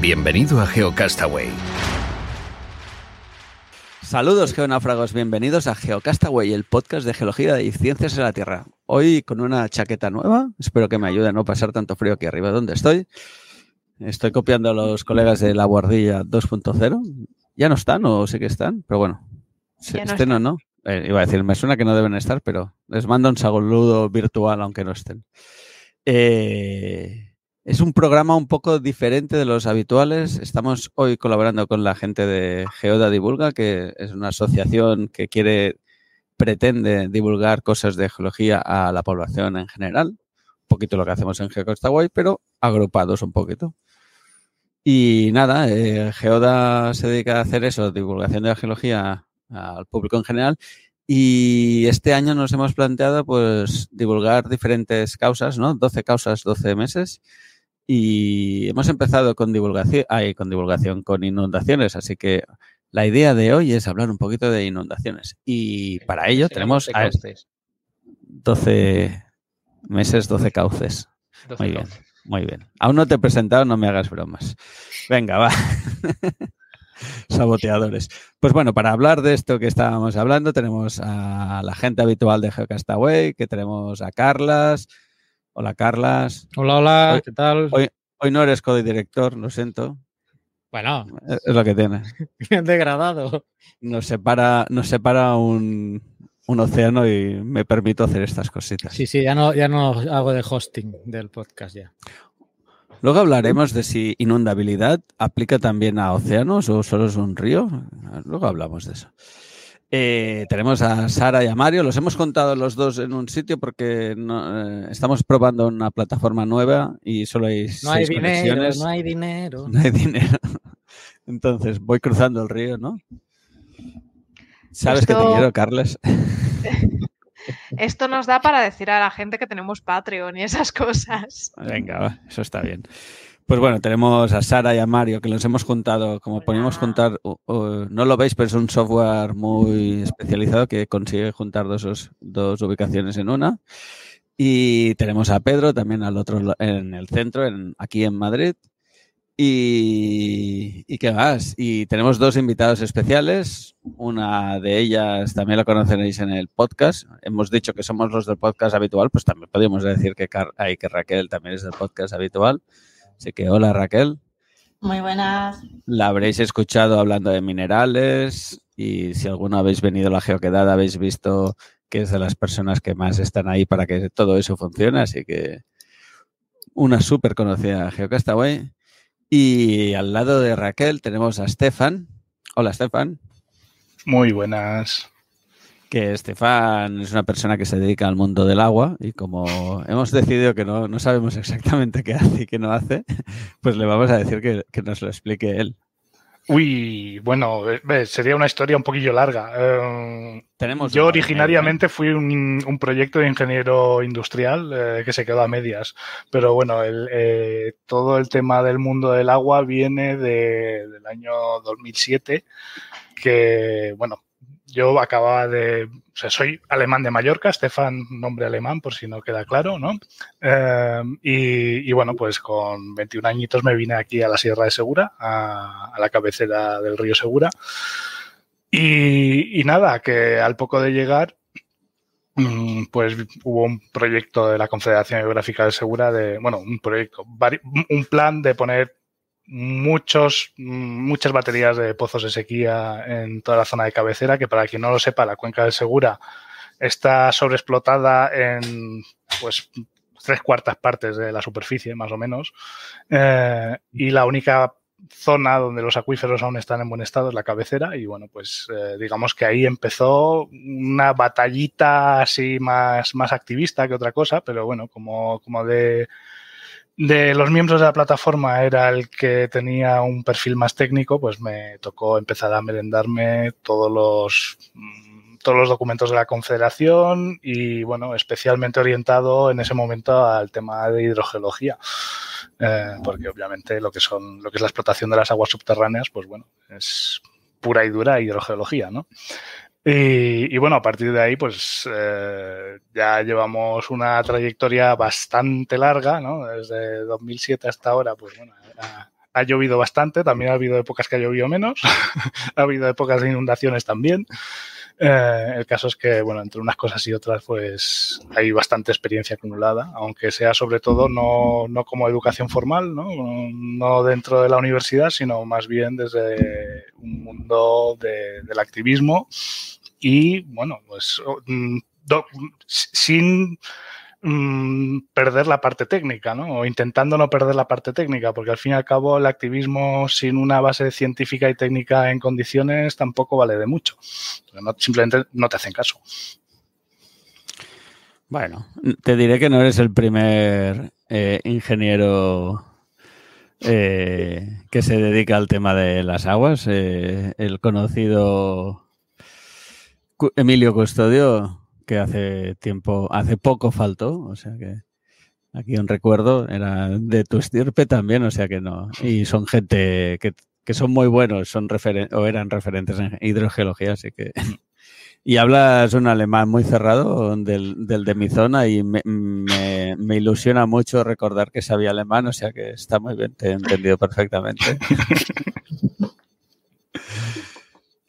Bienvenido a GeoCastaway. Saludos geonáfragos, bienvenidos a GeoCastaway, el podcast de geología y ciencias en la Tierra. Hoy con una chaqueta nueva, espero que me ayude a no pasar tanto frío aquí arriba donde estoy. Estoy copiando a los colegas de la guardilla 2.0. Ya no están o sí que están, pero bueno, no estén o no. Eh, iba a decir, me suena que no deben estar, pero les mando un saludo virtual aunque no estén. Eh, es un programa un poco diferente de los habituales. Estamos hoy colaborando con la gente de Geoda Divulga, que es una asociación que quiere, pretende divulgar cosas de geología a la población en general. Un poquito lo que hacemos en GeoCostaway, pero agrupados un poquito. Y nada, eh, Geoda se dedica a hacer eso, divulgación de la geología al público en general. Y este año nos hemos planteado pues divulgar diferentes causas, ¿no? 12 causas, 12 meses. Y hemos empezado con divulgación, ay, con divulgación, con inundaciones. Así que la idea de hoy es hablar un poquito de inundaciones. Y para ello tenemos a 12 meses, 12 cauces. Muy bien, muy bien. Aún no te he presentado, no me hagas bromas. Venga, va. Saboteadores. Pues bueno, para hablar de esto que estábamos hablando, tenemos a la gente habitual de GeoCastaway, que tenemos a Carlas. Hola, Carlas. Hola, hola, Hoy- ¿qué tal? Hoy, hoy no eres codirector, lo siento. Bueno, Es lo que tiene. bien degradado. Nos separa, nos separa un, un océano y me permito hacer estas cositas. Sí, sí, ya no, ya no hago de hosting del podcast ya. Luego hablaremos de si inundabilidad aplica también a océanos o solo es un río. Luego hablamos de eso. Eh, tenemos a Sara y a Mario. Los hemos contado los dos en un sitio porque no- eh, estamos probando una plataforma nueva y solo hay No hay seis dinero, conexiones. no hay dinero. No hay dinero. Entonces voy cruzando el río, ¿no? ¿Sabes que te Esto- quiero, Carles? Esto nos da para decir a la gente que tenemos Patreon y esas cosas. Venga, va, eso está bien. Pues bueno, tenemos a Sara y a Mario que los hemos juntado, como podemos juntar, no lo veis, pero es un software muy especializado que consigue juntar dos, dos ubicaciones en una. Y tenemos a Pedro también al otro en el centro, en, aquí en Madrid. Y, y qué más. Y tenemos dos invitados especiales. Una de ellas también la conoceréis en el podcast. Hemos dicho que somos los del podcast habitual, pues también podríamos decir que, Car- ay, que Raquel también es del podcast habitual. Así que hola Raquel. Muy buenas. La habréis escuchado hablando de minerales y si alguno habéis venido a la geoquedada habéis visto que es de las personas que más están ahí para que todo eso funcione. Así que una súper conocida geocastaway. Y al lado de Raquel tenemos a Stefan. Hola Stefan. Muy buenas. Que Estefan es una persona que se dedica al mundo del agua y como hemos decidido que no, no sabemos exactamente qué hace y qué no hace, pues le vamos a decir que, que nos lo explique él. Uy, bueno, eh, eh, sería una historia un poquillo larga. Eh, Tenemos yo originariamente fui un, un proyecto de ingeniero industrial eh, que se quedó a medias, pero bueno, el, eh, todo el tema del mundo del agua viene de- del año 2007, que bueno, yo acababa de, soy alemán de Mallorca, Stefan, nombre alemán, por si no queda claro, ¿no? Eh, y, bueno, pues con 21 añitos me vine aquí a la Sierra de Segura, a, a la cabecera del río Segura. Y, y, nada, que al poco de llegar, mm, pues hubo un proyecto de la Confederación Geográfica de Segura, de, bueno, un proyecto, un plan de poner muchos, muchas baterías de pozos de sequía en toda la zona de cabecera, que para quien no lo sepa, la cuenca del Segura está sobreexplotada en pues tres cuartas partes de la superficie, más o menos. Eh, y la única zona donde los acuíferos aún están en buen estado, es la cabecera, y bueno, pues eh, digamos que ahí empezó una batallita así más, más activista que otra cosa, pero bueno, como, como de, de los miembros de la plataforma era el que tenía un perfil más técnico, pues me tocó empezar a merendarme todos los todos los documentos de la Confederación y, bueno, especialmente orientado en ese momento al tema de hidrogeología. Eh, porque obviamente lo que son lo que es la explotación de las aguas subterráneas, pues bueno, es pura y dura hidrogeología, ¿no? Y, bueno, a partir de ahí, pues eh, ya llevamos una trayectoria bastante larga, ¿no? Desde 2007 hasta ahora, pues bueno, ha, ha llovido bastante, también ha habido épocas que ha llovido menos, ha habido épocas de inundaciones también. Eh, el caso es que, bueno, entre unas cosas y otras, pues hay bastante experiencia acumulada, aunque sea sobre todo no, no como educación formal, ¿no? ¿no? dentro de la universidad, sino más bien desde un mundo de, del activismo y, bueno, pues mm, do, sin mmm, perder la parte técnica, ¿no? O intentando no perder la parte técnica, porque al fin y al cabo el activismo sin una base científica y técnica en condiciones tampoco vale de mucho. Simplemente no te hacen caso. Bueno, te diré que no eres el primer eh, ingeniero eh, que se dedica al tema de las aguas. Eh, el conocido Emilio Custodio que hace tiempo, hace poco faltó, o sea que aquí un recuerdo, era de tu estirpe también, o sea que no. Y son gente que, que son muy buenos, son referen o eran referentes en hidrogeología, así que... Y hablas un alemán muy cerrado del, del de mi zona y me, me, me, ilusiona mucho recordar que sabía alemán, o sea que está muy bien, te he entendido perfectamente.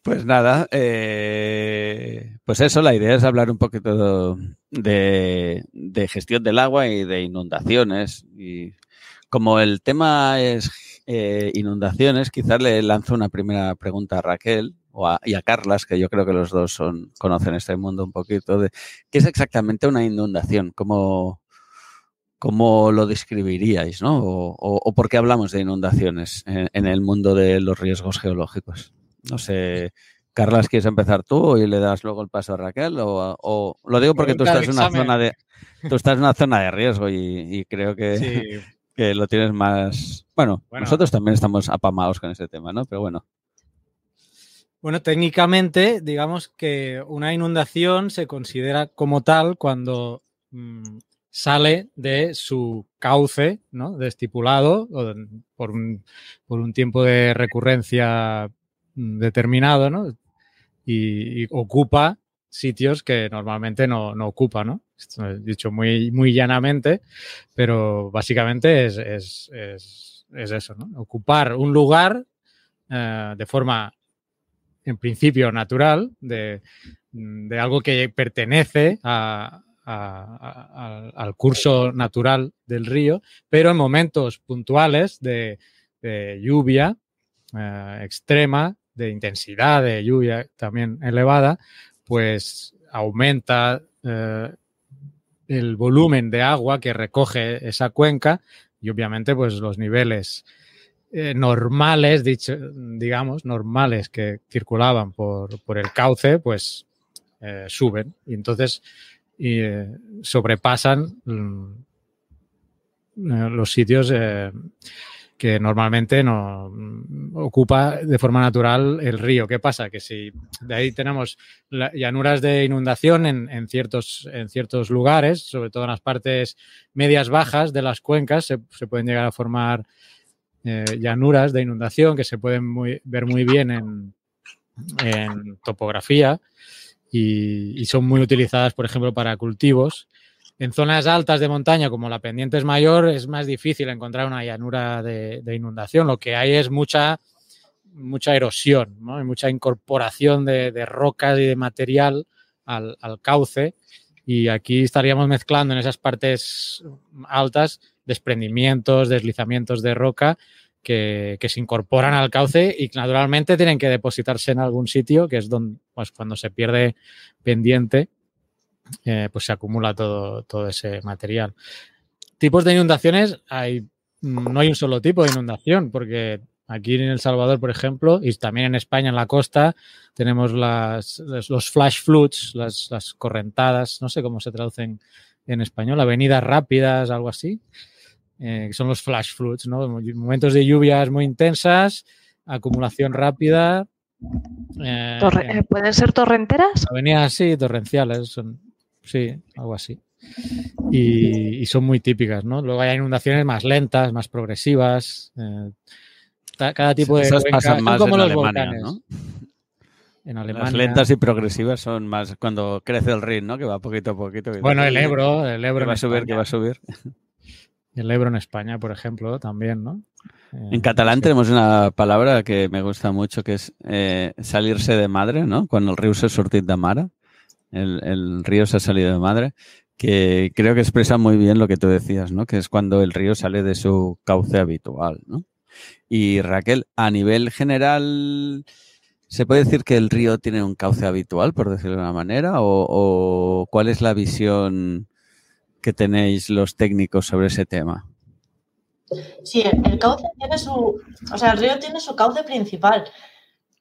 Pues nada, eh, pues eso, la idea es hablar un poquito de, de, gestión del agua y de inundaciones. Y como el tema es eh, inundaciones, quizás le lanzo una primera pregunta a Raquel o a, y a Carlas, que yo creo que los dos son, conocen este mundo un poquito, de qué es exactamente una inundación, cómo, cómo lo describiríais, ¿no? O, o, o, por qué hablamos de inundaciones en, en el mundo de los riesgos geológicos. No sé, Carlas, ¿quieres empezar tú y le das luego el paso a Raquel? O, o lo digo porque tú estás en una zona de tú estás en una zona de riesgo y, y creo que, sí. que, lo tienes más. Bueno, bueno, nosotros también estamos apamados con ese tema, ¿no? Pero bueno. Bueno, técnicamente, digamos que una inundación se considera como tal cuando mmm, sale de su cauce, ¿no? De estipulado o de, por, un, por un tiempo de recurrencia determinado, ¿no? Y, ocupa sitios que normalmente no, no ocupa, ¿no? Esto he dicho muy, muy llanamente, pero básicamente es, es, es, es eso, ¿no? Ocupar un lugar eh, de forma, en principio, natural, de, de algo que pertenece al curso natural del río, pero en momentos puntuales de, de lluvia eh, extrema, de intensidad de lluvia también elevada, pues aumenta eh, el volumen de agua que recoge esa cuenca y obviamente pues los niveles eh, normales, dicho, digamos, normales que circulaban por, por el cauce, pues eh, suben. Y entonces sobrepasan mm, los sitios que normalmente no mm, ocupa de forma natural el río. ¿Qué pasa? Que si de ahí tenemos llanuras de inundación en, en, ciertos, en ciertos lugares, sobre todo en las partes medias bajas de las cuencas, se, pueden llegar a formar eh, llanuras de inundación que se pueden ver muy bien en, topografía y, son muy utilizadas, por ejemplo, para cultivos. En zonas altas de montaña, como la pendiente es mayor, es más difícil encontrar una llanura de, inundación. Lo que hay es mucha, mucha erosión, ¿no? Hay mucha incorporación de, de, rocas y de material al, al, cauce. Y aquí estaríamos mezclando en esas partes altas desprendimientos, deslizamientos de roca que, que, se incorporan al cauce y naturalmente tienen que depositarse en algún sitio, que es donde, pues, cuando se pierde pendiente eh, pues se acumula todo, todo ese material. Tipos de inundaciones, hay, no hay un solo tipo de inundación, porque Aquí en El Salvador, por ejemplo, y también en España, en la costa, tenemos las, los flash floods, las, las, correntadas, no sé cómo se traducen en español, avenidas rápidas, algo así, eh, que son los flash floods, ¿no? Momentos de lluvias muy intensas, acumulación rápida. Eh, eh, ¿Pueden ser torrenteras? Avenidas, sí, torrenciales, son, sí, algo así. Y, y, son muy típicas, ¿no? Luego hay inundaciones más lentas, más progresivas. Eh, cada tipo de Esas pasan más como en los Alemania, volcanes. ¿no? En Alemania. Las lentas y progresivas son más cuando crece el Rin, ¿no? Que va poquito a poquito. Bueno, el "Uy, Ebro, el Ebro Que va a subir, que va a subir. El Ebro en España, por ejemplo, también, ¿no? Eh, En catalán sí. tenemos una palabra que me gusta mucho, que es eh, salirse de madre, ¿no? Cuando el río se sortit de mare, el, río se ha salido de madre, que creo que expresa muy bien lo que tú decías, ¿no? Que es cuando el río sale de su cauce habitual, ¿no? Y Raquel, a nivel general, ¿se puede decir que el río tiene un cauce habitual, por decirlo de una manera? ¿O, cuál es la visión que tenéis los técnicos sobre ese tema? Sí, el cauce tiene su, o sea, el río tiene su cauce principal,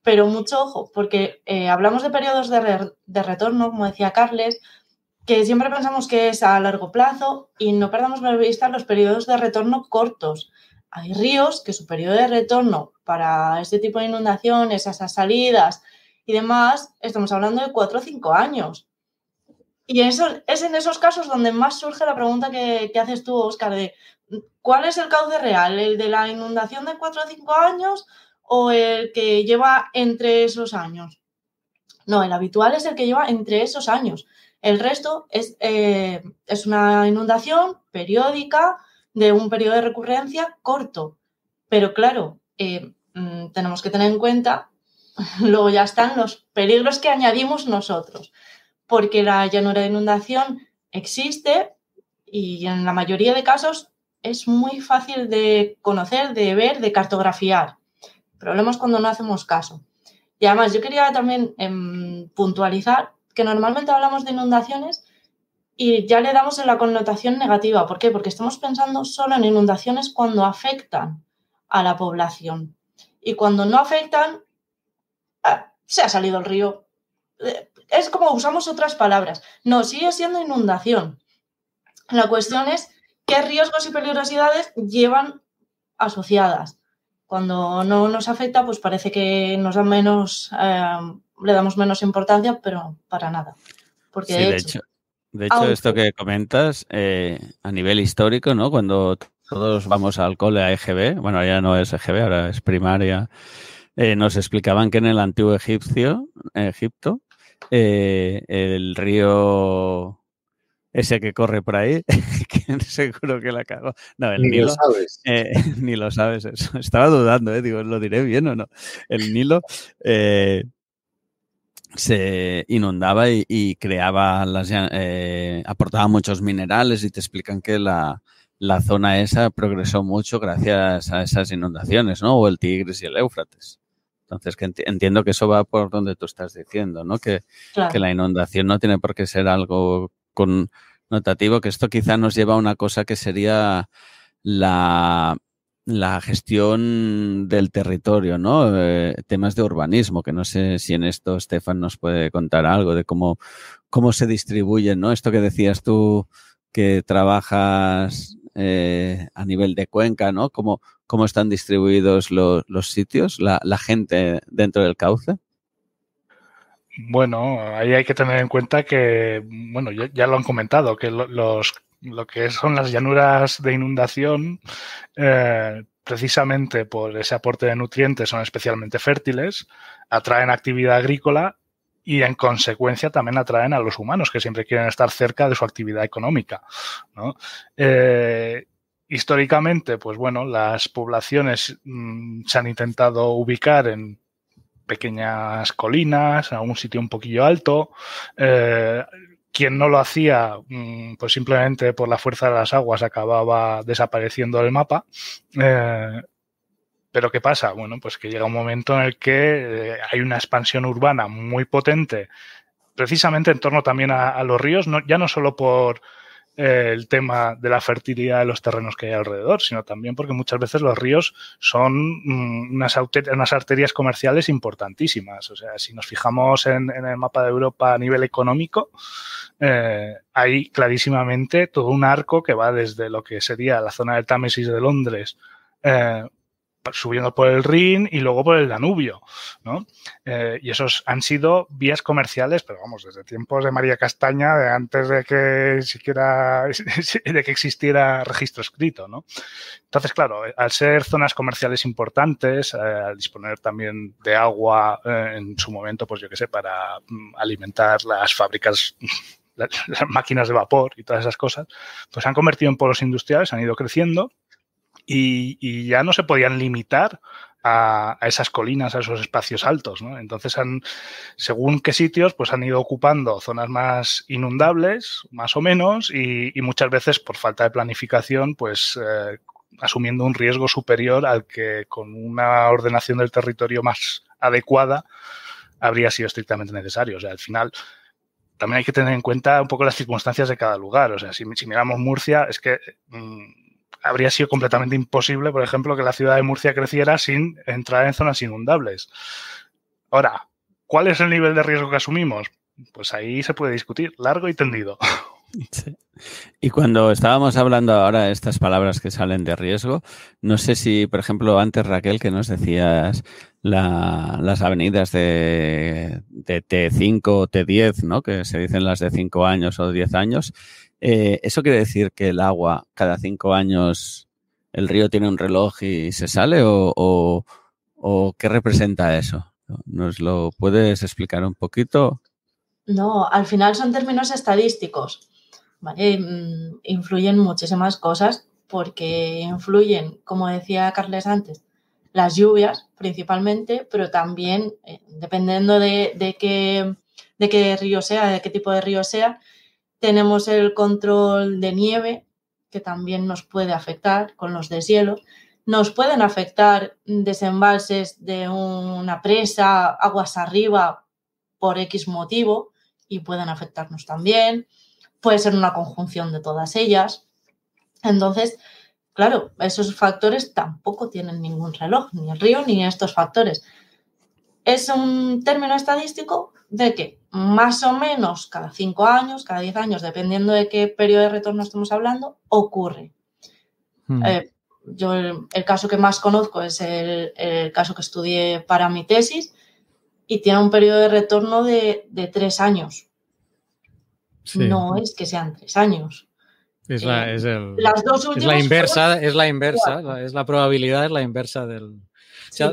pero mucho ojo, porque eh, hablamos de periodos de, re- de retorno, como decía Carles, que siempre pensamos que es a largo plazo y no perdamos de vista los periodos de retorno cortos. Hay ríos que su periodo de retorno para este tipo de inundaciones, esas salidas y demás, estamos hablando de cuatro o cinco años. Y eso, es en esos casos donde más surge la pregunta que, que haces tú, Oscar, de ¿cuál es el cauce real? ¿El de la inundación de 4 o 5 años o el que lleva entre esos años? No, el habitual es el que lleva entre esos años. El resto es, eh, es una inundación periódica de un periodo de recurrencia corto. Pero claro, eh, mm, tenemos que tener en cuenta, luego ya están los peligros que añadimos nosotros, porque la llanura de inundación existe y en la mayoría de casos es muy fácil de conocer, de ver, de cartografiar. El problema es cuando no hacemos caso. Y además yo quería también em, puntualizar que normalmente hablamos de inundaciones y ya le damos en la connotación negativa. ¿Por qué? Porque estamos pensando solo en inundaciones cuando afectan a la población. Y cuando no afectan, ah, se ha salido el río. Eh, Es como usamos otras palabras. No, sigue siendo inundación. La cuestión es qué riesgos y peligrosidades llevan asociadas. Cuando no nos afecta, pues parece que nos da menos, eh, le damos menos importancia, pero para nada. Porque Sí, de hecho, hecho, de hecho aunque- esto que comentas, eh, a nivel histórico, ¿no? Cuando todos vamos al cole a EGB, bueno, ya no es EGB, ahora es primaria, eh, nos explicaban que en el antiguo egipcio, Egipto, eh, el río ese que corre por ahí, que seguro que la cago. No, el Ni lo Nilo. sabes. Eh, ni lo sabes eso. Estaba dudando, ¿eh? Digo, ¿lo diré bien o no? El Nilo eh, se inundaba y, y creaba las eh, aportaba muchos minerales y te explican que la, la zona esa progresó mucho gracias a esas inundaciones, ¿no? O el Tigris y el Éufrates. Entonces, que enti- entiendo que eso va por donde tú estás diciendo, ¿no? Que, claro, que la inundación no tiene por qué ser algo connotativo, que esto quizá nos lleva a una cosa que sería la, la gestión del territorio, ¿no? Eh, temas de urbanismo, que no sé si en esto Estefan nos puede contar algo de cómo, cómo se distribuyen, ¿no? Esto que decías tú, que trabajas eh, a nivel de cuenca, ¿no? ¿Cómo, cómo están distribuidos lo- los sitios, la, la gente dentro del cauce? Bueno, ahí hay que tener en cuenta que, bueno, ya, ya lo han comentado, que lo, los, lo que son las llanuras de inundación, eh, precisamente por ese aporte de nutrientes, son especialmente fértiles, atraen actividad agrícola y en consecuencia también atraen a los humanos que siempre quieren estar cerca de su actividad económica. ¿no? Eh, históricamente, pues bueno, las poblaciones mm, se han intentado ubicar en pequeñas colinas, a un sitio un poquillo alto. Eh, quien no lo hacía, mm, pues simplemente por la fuerza de las aguas acababa desapareciendo del mapa. Eh, pero ¿qué pasa? Bueno, pues que llega un momento en el que eh, hay una expansión urbana muy potente, precisamente en torno también a, a los ríos, no, ya no solo por el tema de la fertilidad de los terrenos que hay alrededor, sino también porque muchas veces los ríos son mm, unas, unas arterias comerciales importantísimas. O sea, si nos fijamos en, el mapa de Europa a nivel económico, eh, hay clarísimamente todo un arco que va desde lo que sería la zona del Támesis de Londres, eh, subiendo por el Rin y luego por el Danubio, ¿no? Eh, y esos han sido vías comerciales, pero vamos, desde tiempos de María Castaña, antes de que siquiera de que existiera registro escrito, ¿no? Entonces, claro, al ser zonas comerciales importantes, eh, al disponer también de agua eh, en su momento, pues yo qué sé, para mm, alimentar las fábricas las máquinas de vapor y todas esas cosas, pues han convertido en polos industriales, han ido creciendo y, ya no se podían limitar a, esas colinas, a esos espacios altos. ¿no? Entonces, han, según qué sitios, pues han ido ocupando zonas más inundables, más o menos, y, muchas veces por falta de planificación, pues eh, asumiendo un riesgo superior al que con una ordenación del territorio más adecuada habría sido estrictamente necesario. O sea, al final también hay que tener en cuenta un poco las circunstancias de cada lugar. O sea, si, miramos Murcia, es que mm, habría sido completamente imposible, por ejemplo, que la ciudad de Murcia creciera sin entrar en zonas inundables. Ahora, ¿cuál es el nivel de riesgo que asumimos? Pues ahí se puede discutir, largo y tendido. Y cuando estábamos hablando ahora de estas palabras que salen de riesgo, no sé si, por ejemplo, antes Raquel, que nos decías las avenidas de, de, T5 o T10, ¿no? que se dicen las de 5 años o 10 años, eh, ¿Eso quiere decir que el agua cada cinco años el río tiene un reloj y se sale o, qué representa eso? ¿Nos lo puedes explicar un poquito? No, al final son términos estadísticos. Mm, influyen muchísimas cosas porque influyen, como decía Carles antes, las lluvias principalmente, pero también, eh, dependiendo de, de, qué, de qué río sea, de qué tipo de río sea, tenemos el control de nieve, que también nos puede afectar con los deshielos. Nos pueden afectar desembalses de una presa, aguas arriba, por X motivo, y pueden afectarnos también. Puede ser una conjunción de todas ellas. Entonces, claro, esos factores tampoco tienen ningún reloj, ni el río ni estos factores. Es un término estadístico de que más o menos cada cinco años, cada diez años, dependiendo de qué periodo de retorno estamos hablando, ocurre. Hmm. Eh, yo el, caso que más conozco es el, caso que estudié para mi tesis y tiene un periodo de retorno de, tres años. No es que sean tres años. Es la, es las dos últimas es la inversa, es la inversa, es la probabilidad, es la inversa del.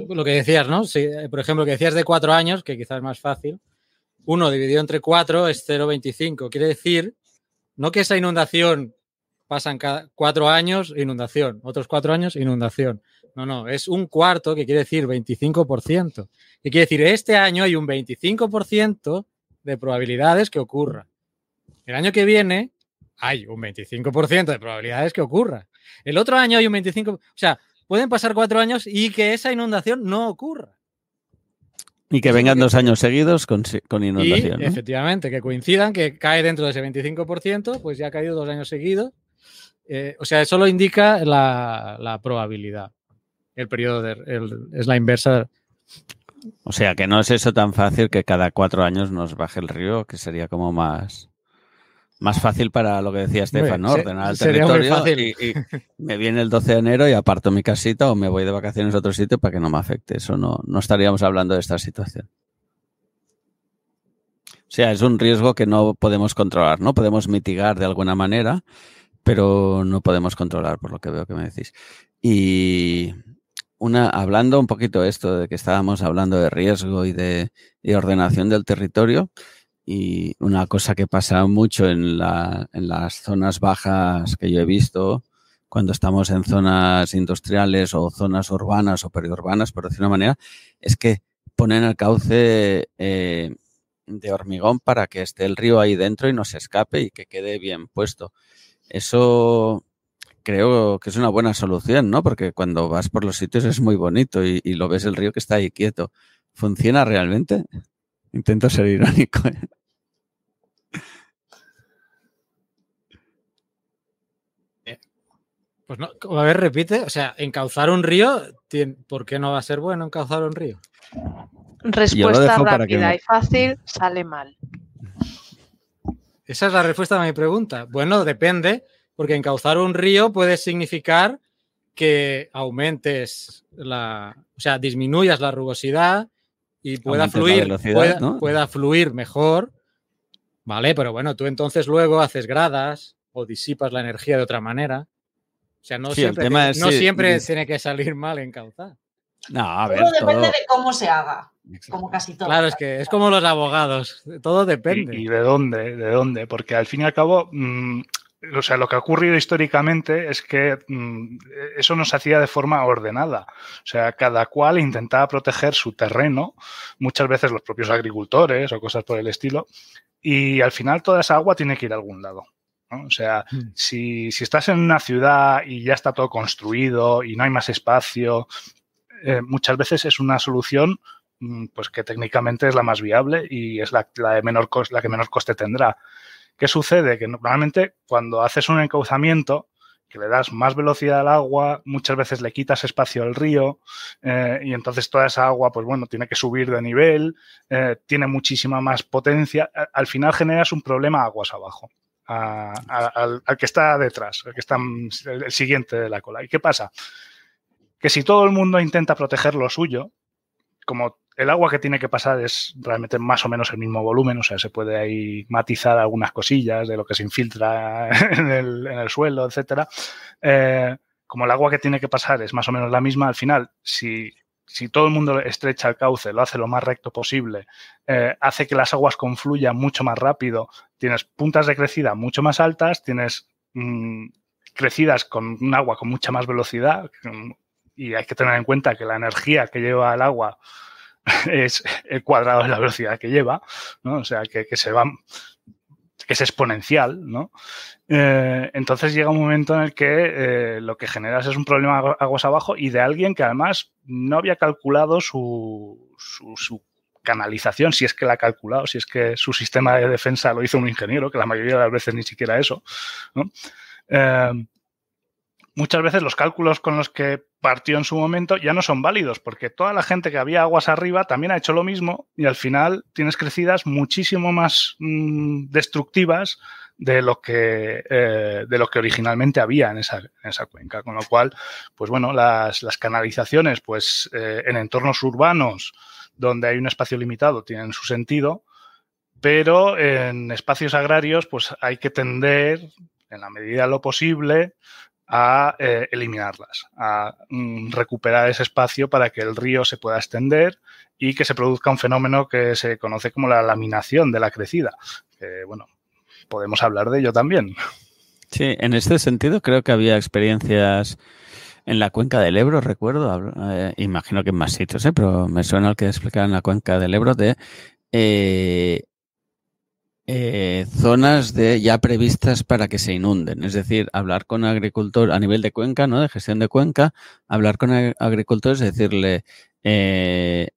lo que decías, ¿no? Si, por ejemplo, que decías de cuatro años, que quizás es más fácil, 1 dividido entre 4 es 0,25. Quiere decir, no que esa inundación pasan cada cuatro años, inundación, otros cuatro años, inundación. No, no, es un cuarto, que quiere decir 25%. Que quiere decir, este año hay un 25% de probabilidades que ocurra. El año que viene hay un 25% de probabilidades que ocurra. El otro año hay un 25%. O sea, pueden pasar cuatro años y que esa inundación no ocurra. Y que vengan dos años seguidos con, inundación. Efectivamente, que coincidan, que cae dentro de ese 25%, pues ya ha caído dos años seguidos. Eh, o sea, eso lo indica la, probabilidad. El periodo es la inversa. O sea, que no es eso tan fácil que cada cuatro años nos baje el río, que sería como más más fácil para lo que decía Estefan, ¿no? Ordenar el territorio y, me viene el 12 de enero y aparto mi casita o me voy de vacaciones a otro sitio para que no me afecte. Eso no, no estaríamos hablando de esta situación. O sea, es un riesgo que no podemos controlar, ¿no? Podemos mitigar de alguna manera, pero no podemos controlar, por lo que veo que me decís. Y una, hablando un poquito esto de que estábamos hablando de riesgo y de y ordenación del territorio, y una cosa que pasa mucho en, la, en las zonas bajas que yo he visto, cuando estamos en zonas industriales o zonas urbanas o periurbanas, por decir una manera, es que ponen el cauce eh, de hormigón para que esté el río ahí dentro y no se escape y que quede bien puesto. Eso creo que es una buena solución, ¿no? Porque cuando vas por los sitios es muy bonito y, y lo ves el río que está ahí quieto. ¿Funciona realmente? Intento ser irónico. ¿eh? Pues no, a ver, repite. O sea, encauzar un río, ¿por qué no va a ser bueno encauzar un río? Respuesta rápida y fácil, sale mal. Esa es la respuesta a mi pregunta. Bueno, depende, porque encauzar un río puede significar que aumentes la, o sea, disminuyas la rugosidad y pueda fluir, pueda, fluir mejor, ¿vale? Pero bueno, tú entonces luego haces gradas o disipas la energía de otra manera. O sea, no siempre, no siempre tiene que salir mal encauzar. No, a ver, todo depende de cómo se haga. Como casi todo. Claro, es que es como los abogados, todo depende. ¿Y, de dónde? ¿De dónde? Porque al fin y al cabo, mm, o sea, lo que ha ocurrido históricamente es que mm, eso no se hacía de forma ordenada. O sea, cada cual intentaba proteger su terreno, muchas veces los propios agricultores o cosas por el estilo, y al final toda esa agua tiene que ir a algún lado. O sea, mm. si, estás en una ciudad y ya está todo construido y no hay más espacio, eh, muchas veces es una solución mm, pues que técnicamente es la más viable y es la, de menor la que menor coste tendrá. ¿Qué sucede? Que normalmente cuando haces un encauzamiento, que le das más velocidad al agua, muchas veces le quitas espacio al río eh, y entonces toda esa agua, pues bueno, tiene que subir de nivel, eh, tiene muchísima más potencia. Al final generas un problema aguas abajo. Al, que está detrás, al que está el siguiente de la cola. ¿Y qué pasa? Que si todo el mundo intenta proteger lo suyo, como el agua que tiene que pasar es realmente más o menos el mismo volumen, o sea, se puede ahí matizar algunas cosillas de lo que se infiltra en el, suelo, etcétera. Eh, como el agua que tiene que pasar es más o menos la misma, al final, si, todo el mundo estrecha el cauce, lo hace lo más recto posible, eh, hace que las aguas confluyan mucho más rápido, tienes puntas de crecida mucho más altas, tienes mm, crecidas con un agua con mucha más velocidad, y hay que tener en cuenta que la energía que lleva el agua es el cuadrado de la velocidad que lleva, ¿no? O sea, que, se va que es exponencial, ¿no? Eh, entonces llega un momento en el que eh, lo que generas es un problema aguas abajo y de alguien que además no había calculado su, su, canalización, si es que la ha calculado, si es que su sistema de defensa lo hizo un ingeniero, que la mayoría de las veces ni siquiera eso. Eh, muchas veces los cálculos con los que partió en su momento ya no son válidos, porque toda la gente que había aguas arriba también ha hecho lo mismo y al final tienes crecidas muchísimo más mm, destructivas de lo que eh, de lo que originalmente había en esa, en esa, cuenca. Con lo cual, pues bueno, las, canalizaciones, pues eh, en entornos urbanos donde hay un espacio limitado tienen su sentido, pero en espacios agrarios, pues hay que tender en la medida de lo posible a eh, eliminarlas, a mm, recuperar ese espacio para que el río se pueda extender y que se produzca un fenómeno que se conoce como la laminación de la crecida. Bueno, podemos hablar de ello también. Sí, en este sentido creo que había experiencias en la cuenca del Ebro, recuerdo, eh, imagino que en más sitios, ¿eh? pero me suena el que explicaba en la cuenca del Ebro de eh, zonas de ya previstas para que se inunden. Es decir, hablar con agricultor a nivel de cuenca, ¿no? De gestión de cuenca, hablar con agricultores y decirle, eh,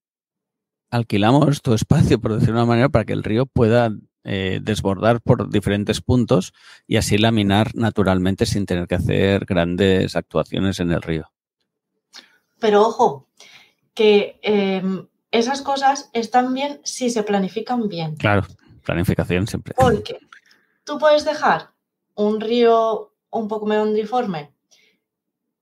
alquilamos tu espacio, por decirlo de una manera, para que el río pueda eh, desbordar por diferentes puntos y así laminar naturalmente sin tener que hacer grandes actuaciones en el río. Pero ojo, que em, esas cosas están bien si se planifican bien. Claro. Planificación siempre. Porque tú puedes dejar un río un poco meandriforme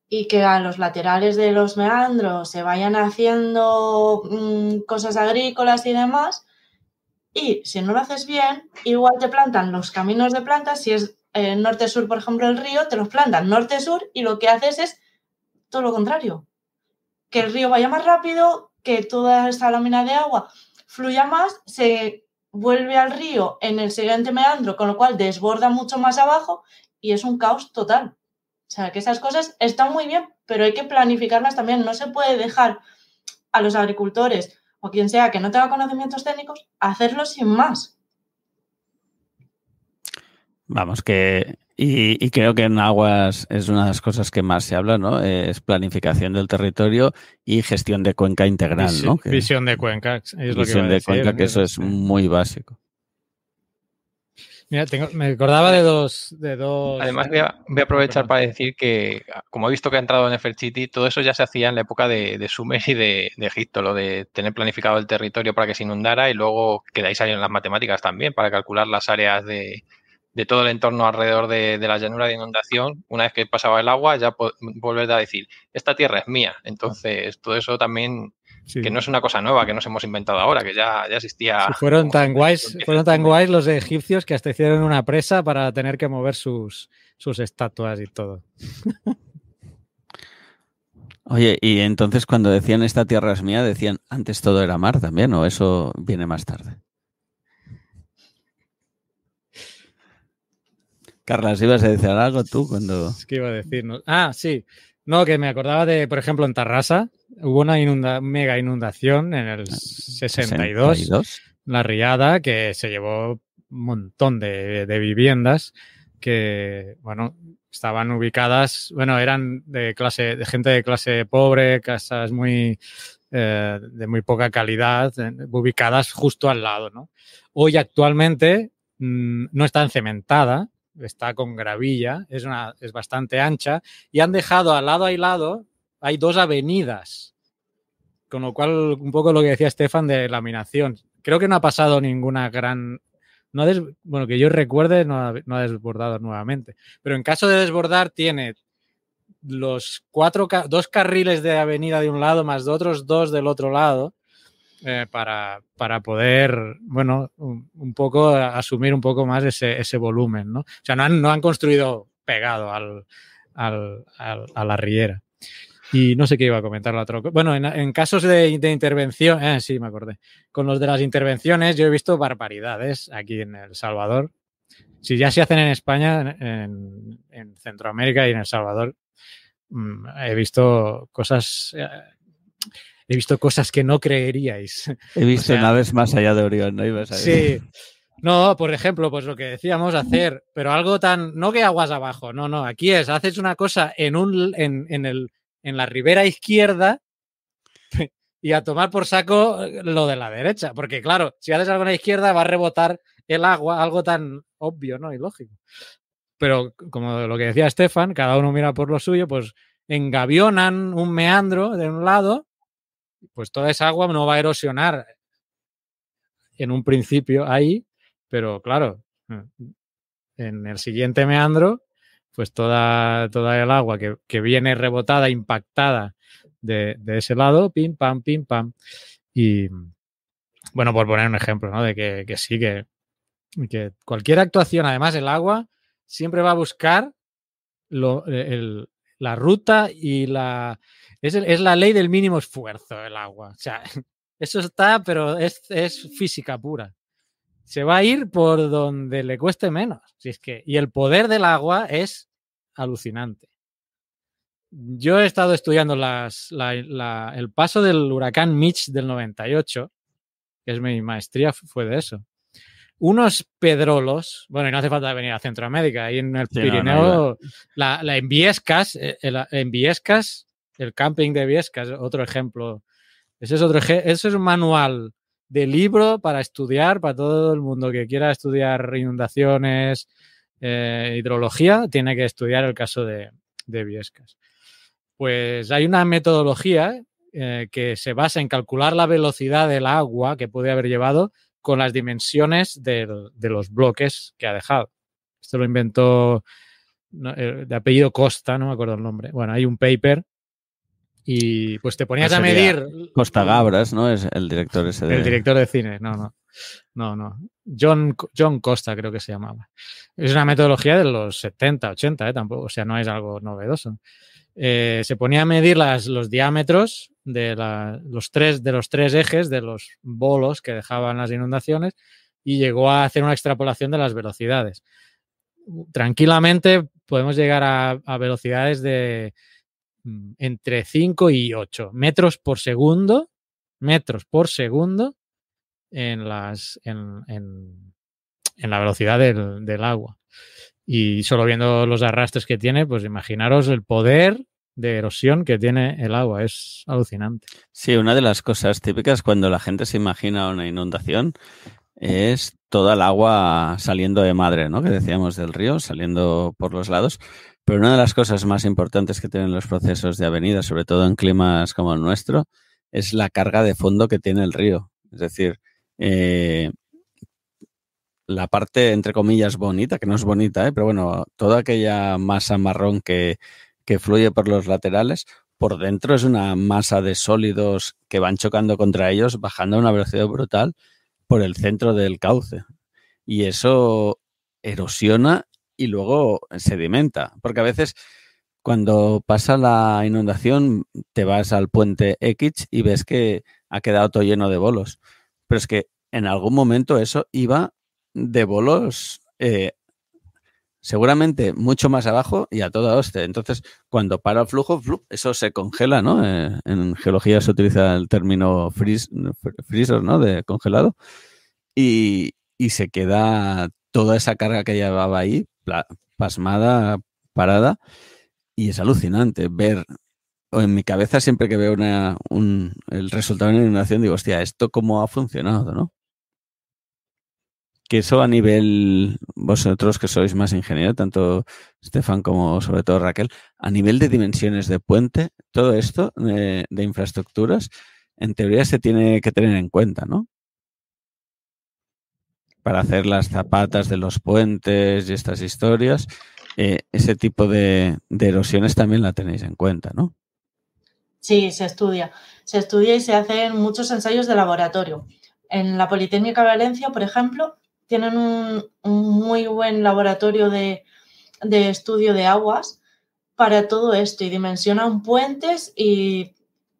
y que a los laterales de los meandros se vayan haciendo mm, cosas agrícolas y demás. Y si no lo haces bien, igual te plantan los caminos de plantas. Si es eh, norte-sur, por ejemplo, el río, te los plantan norte-sur y lo que haces es todo lo contrario. Que el río vaya más rápido, que toda esta lámina de agua fluya más, se vuelve al río en el siguiente meandro, con lo cual desborda mucho más abajo y es un caos total. O sea, que esas cosas están muy bien, pero hay que planificarlas también. No se puede dejar a los agricultores o quien sea que no tenga conocimientos técnicos hacerlo sin más. Vamos, que y, creo que en aguas es una de las cosas que más se habla, ¿no? Es planificación del territorio y gestión de cuenca integral, ¿no? visión de cuenca. Es visión de cuenca, que eso es muy básico. Mira, tengo- me acordaba de dos, de dos. Además, voy a, voy a aprovechar para decir que, como he visto que ha entrado en Nefertiti, todo eso ya se hacía en la época de, de Sumer y de, de Egipto, lo de tener planificado el territorio para que se inundara y luego que de ahí salieron las matemáticas también, para calcular las áreas de, de todo el entorno alrededor de, de la llanura de inundación. Una vez que pasaba el agua, ya volver a decir, esta tierra es mía. Entonces, todo eso también, Sí. que no es una cosa nueva, que nos hemos inventado ahora, que ya, ya existía. Sí, fueron como- tan guays, fueron tan guays los egipcios que hasta hicieron una presa para tener que mover sus, sus estatuas y todo. Oye, y entonces cuando decían esta tierra es mía, decían antes todo era mar también, o eso viene más tarde. Carlas, ¿ibas a decir algo tú cuando... Es que iba a decir. no- Ah, sí. No, que me acordaba de, por ejemplo, en Tarrasa hubo una inunda- mega inundación en el 62, 62? la riada, que se llevó un montón de, de viviendas que, bueno, estaban ubicadas, bueno, eran de clase, de gente de clase pobre, casas muy eh, de muy poca calidad, ubicadas justo al lado, ¿no? Hoy actualmente mm, no está encementada, está con gravilla, es, una, es bastante ancha y han dejado al lado y lado, hay dos avenidas, con lo cual un poco lo que decía Estefan de laminación. Creo que no ha pasado ninguna gran... No des- bueno, que yo recuerde, no ha, no ha desbordado nuevamente. Pero en caso de desbordar, tiene los cuatro, dos carriles de avenida de un lado más de otros dos del otro lado eh, para, para poder, bueno, un, un poco asumir un poco más ese, ese volumen, ¿no? O sea, no han, no han construido pegado al, al- al- a la riera. Y no sé qué iba a comentar la otra. Bueno, en, en casos de, de intervención, eh, sí, me acordé. Con los de las intervenciones, yo he visto barbaridades aquí en El Salvador. Si ya se hacen en España, en, en Centroamérica y en El Salvador, mm, he visto cosas. eh, he visto cosas que no creeríais. He visto sea- naves más allá de Orión, ¿no? Ibas a. Sí. No, por ejemplo, pues lo que decíamos, hacer, pero algo tan, no que aguas abajo, no, no, aquí es, haces una cosa en, un, en, en, el, en la ribera izquierda y a tomar por saco lo de la derecha, porque claro, si haces algo en la izquierda va a rebotar el agua, algo tan obvio, ¿no? Y lógico. Pero como lo que decía Estefan, cada uno mira por lo suyo, pues engavionan un meandro de un lado, pues toda esa agua no va a erosionar en un principio ahí, pero claro, en el siguiente meandro, pues toda, toda el agua que, que viene rebotada, impactada de, de, ese lado, pim, pam, pim, pam. Y bueno, por poner un ejemplo, ¿no? De que, que sí, que, que, cualquier actuación, además el agua, siempre va a buscar lo, el, la ruta y la... Es, el, es, la ley del mínimo esfuerzo, el agua. O sea, eso está, pero es, es física pura se va a ir por donde le cueste menos. Si es que, y el poder del agua es alucinante. Yo he estado estudiando las, la, la, el paso del huracán Mitch del 98, que es mi maestría, fue de eso. Unos pedrolos, bueno, y no hace falta venir a Centroamérica, ahí en el sí, Pirineo, no, no la, la, en Viescas, en Viescas, el camping de Viescas, otro ejemplo. Ese es otro es un manual de libro para estudiar, para todo el mundo que quiera estudiar inundaciones, eh, hidrología, tiene que estudiar el caso de, de Viescas. Pues hay una metodología eh, que se basa en calcular la velocidad del agua que puede haber llevado con las dimensiones de, los bloques que ha dejado. Esto lo inventó eh, de apellido Costa, no me acuerdo el nombre. Bueno, hay un paper y pues te ponías a medir. Costa Gabras, ¿no? Es el director ese de... El director de cine, no, no. No, no. John, John Costa creo que se llamaba. Es una metodología de los 70, 80, ¿eh? Tampoco, o sea, no es algo novedoso. Eh, se ponía a medir las, los diámetros de, la, los tres, de los tres ejes de los bolos que dejaban las inundaciones y llegó a hacer una extrapolación de las velocidades. Tranquilamente podemos llegar a, a velocidades de entre 5 y 8 metros por segundo, metros por segundo en, las, en, en, en la velocidad del, del, agua. Y solo viendo los arrastres que tiene, pues imaginaros el poder de erosión que tiene el agua. Es alucinante. Sí, una de las cosas típicas cuando la gente se imagina una inundación es toda el agua saliendo de madre, ¿no? Que decíamos del río, saliendo por los lados. Pero una de las cosas más importantes que tienen los procesos de avenida, sobre todo en climas como el nuestro, es la carga de fondo que tiene el río. Es decir, eh, la parte, entre comillas, bonita, que no es bonita, ¿eh? pero bueno, toda aquella masa marrón que, que fluye por los laterales, por dentro es una masa de sólidos que van chocando contra ellos, bajando a una velocidad brutal por el centro del cauce. Y eso erosiona y luego sedimenta, porque a veces cuando pasa la inundación te vas al puente X y ves que ha quedado todo lleno de bolos. Pero es que en algún momento eso iba de bolos eh, seguramente mucho más abajo y a toda hostia. Entonces, cuando para el flujo, eso se congela, ¿no? Eh, en geología se utiliza el término freeze, freezer, ¿no? De congelado. Y, y, se queda toda esa carga que llevaba ahí, pasmada, parada. Y es alucinante ver, o en mi cabeza siempre que veo una, un, el resultado de una inundación, digo, hostia, ¿esto cómo ha funcionado, no? que eso a nivel, vosotros que sois más ingeniero, tanto Stefan como sobre todo Raquel, a nivel de dimensiones de puente, todo esto de, infraestructuras, en teoría se tiene que tener en cuenta, ¿no? Para hacer las zapatas de los puentes y estas historias, eh, ese tipo de, de erosiones también la tenéis en cuenta, ¿no? Sí, se estudia. Se estudia y se hacen muchos ensayos de laboratorio. En la Politécnica de Valencia, por ejemplo, tienen un, muy buen laboratorio de, estudio de aguas para todo esto y dimensionan puentes y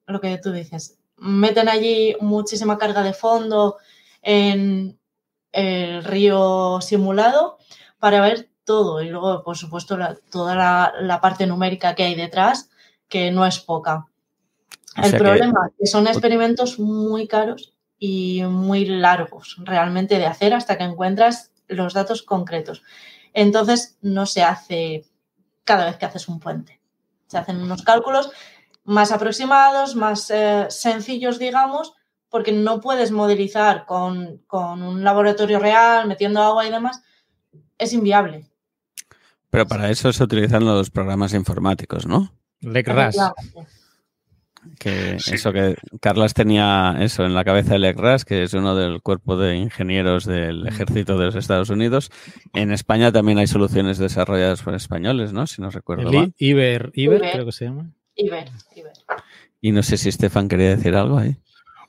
lo que tú dices, meten allí muchísima carga de fondo en el río simulado para ver todo y luego, por supuesto, toda la, parte numérica que hay detrás, que no es poca. el problema es que son experimentos muy caros y muy largos realmente de hacer hasta que encuentras los datos concretos. Entonces no se hace cada vez que haces un puente. Se hacen unos cálculos más aproximados, más eh, sencillos, digamos, porque no puedes modelizar con, un laboratorio real, metiendo agua y demás. Es inviable. Pero para eso se utilizan los programas informáticos, ¿no? LECRAS. Que eso que Carlas tenía eso en la cabeza de ECRAS, que es uno del cuerpo de ingenieros del mm. ejército de los Estados Unidos. En España también hay soluciones desarrolladas por españoles, ¿no? Si no recuerdo mal. Iber, Iber, creo que se llama. Iber, Iber. Y no sé si Estefan quería decir algo ahí.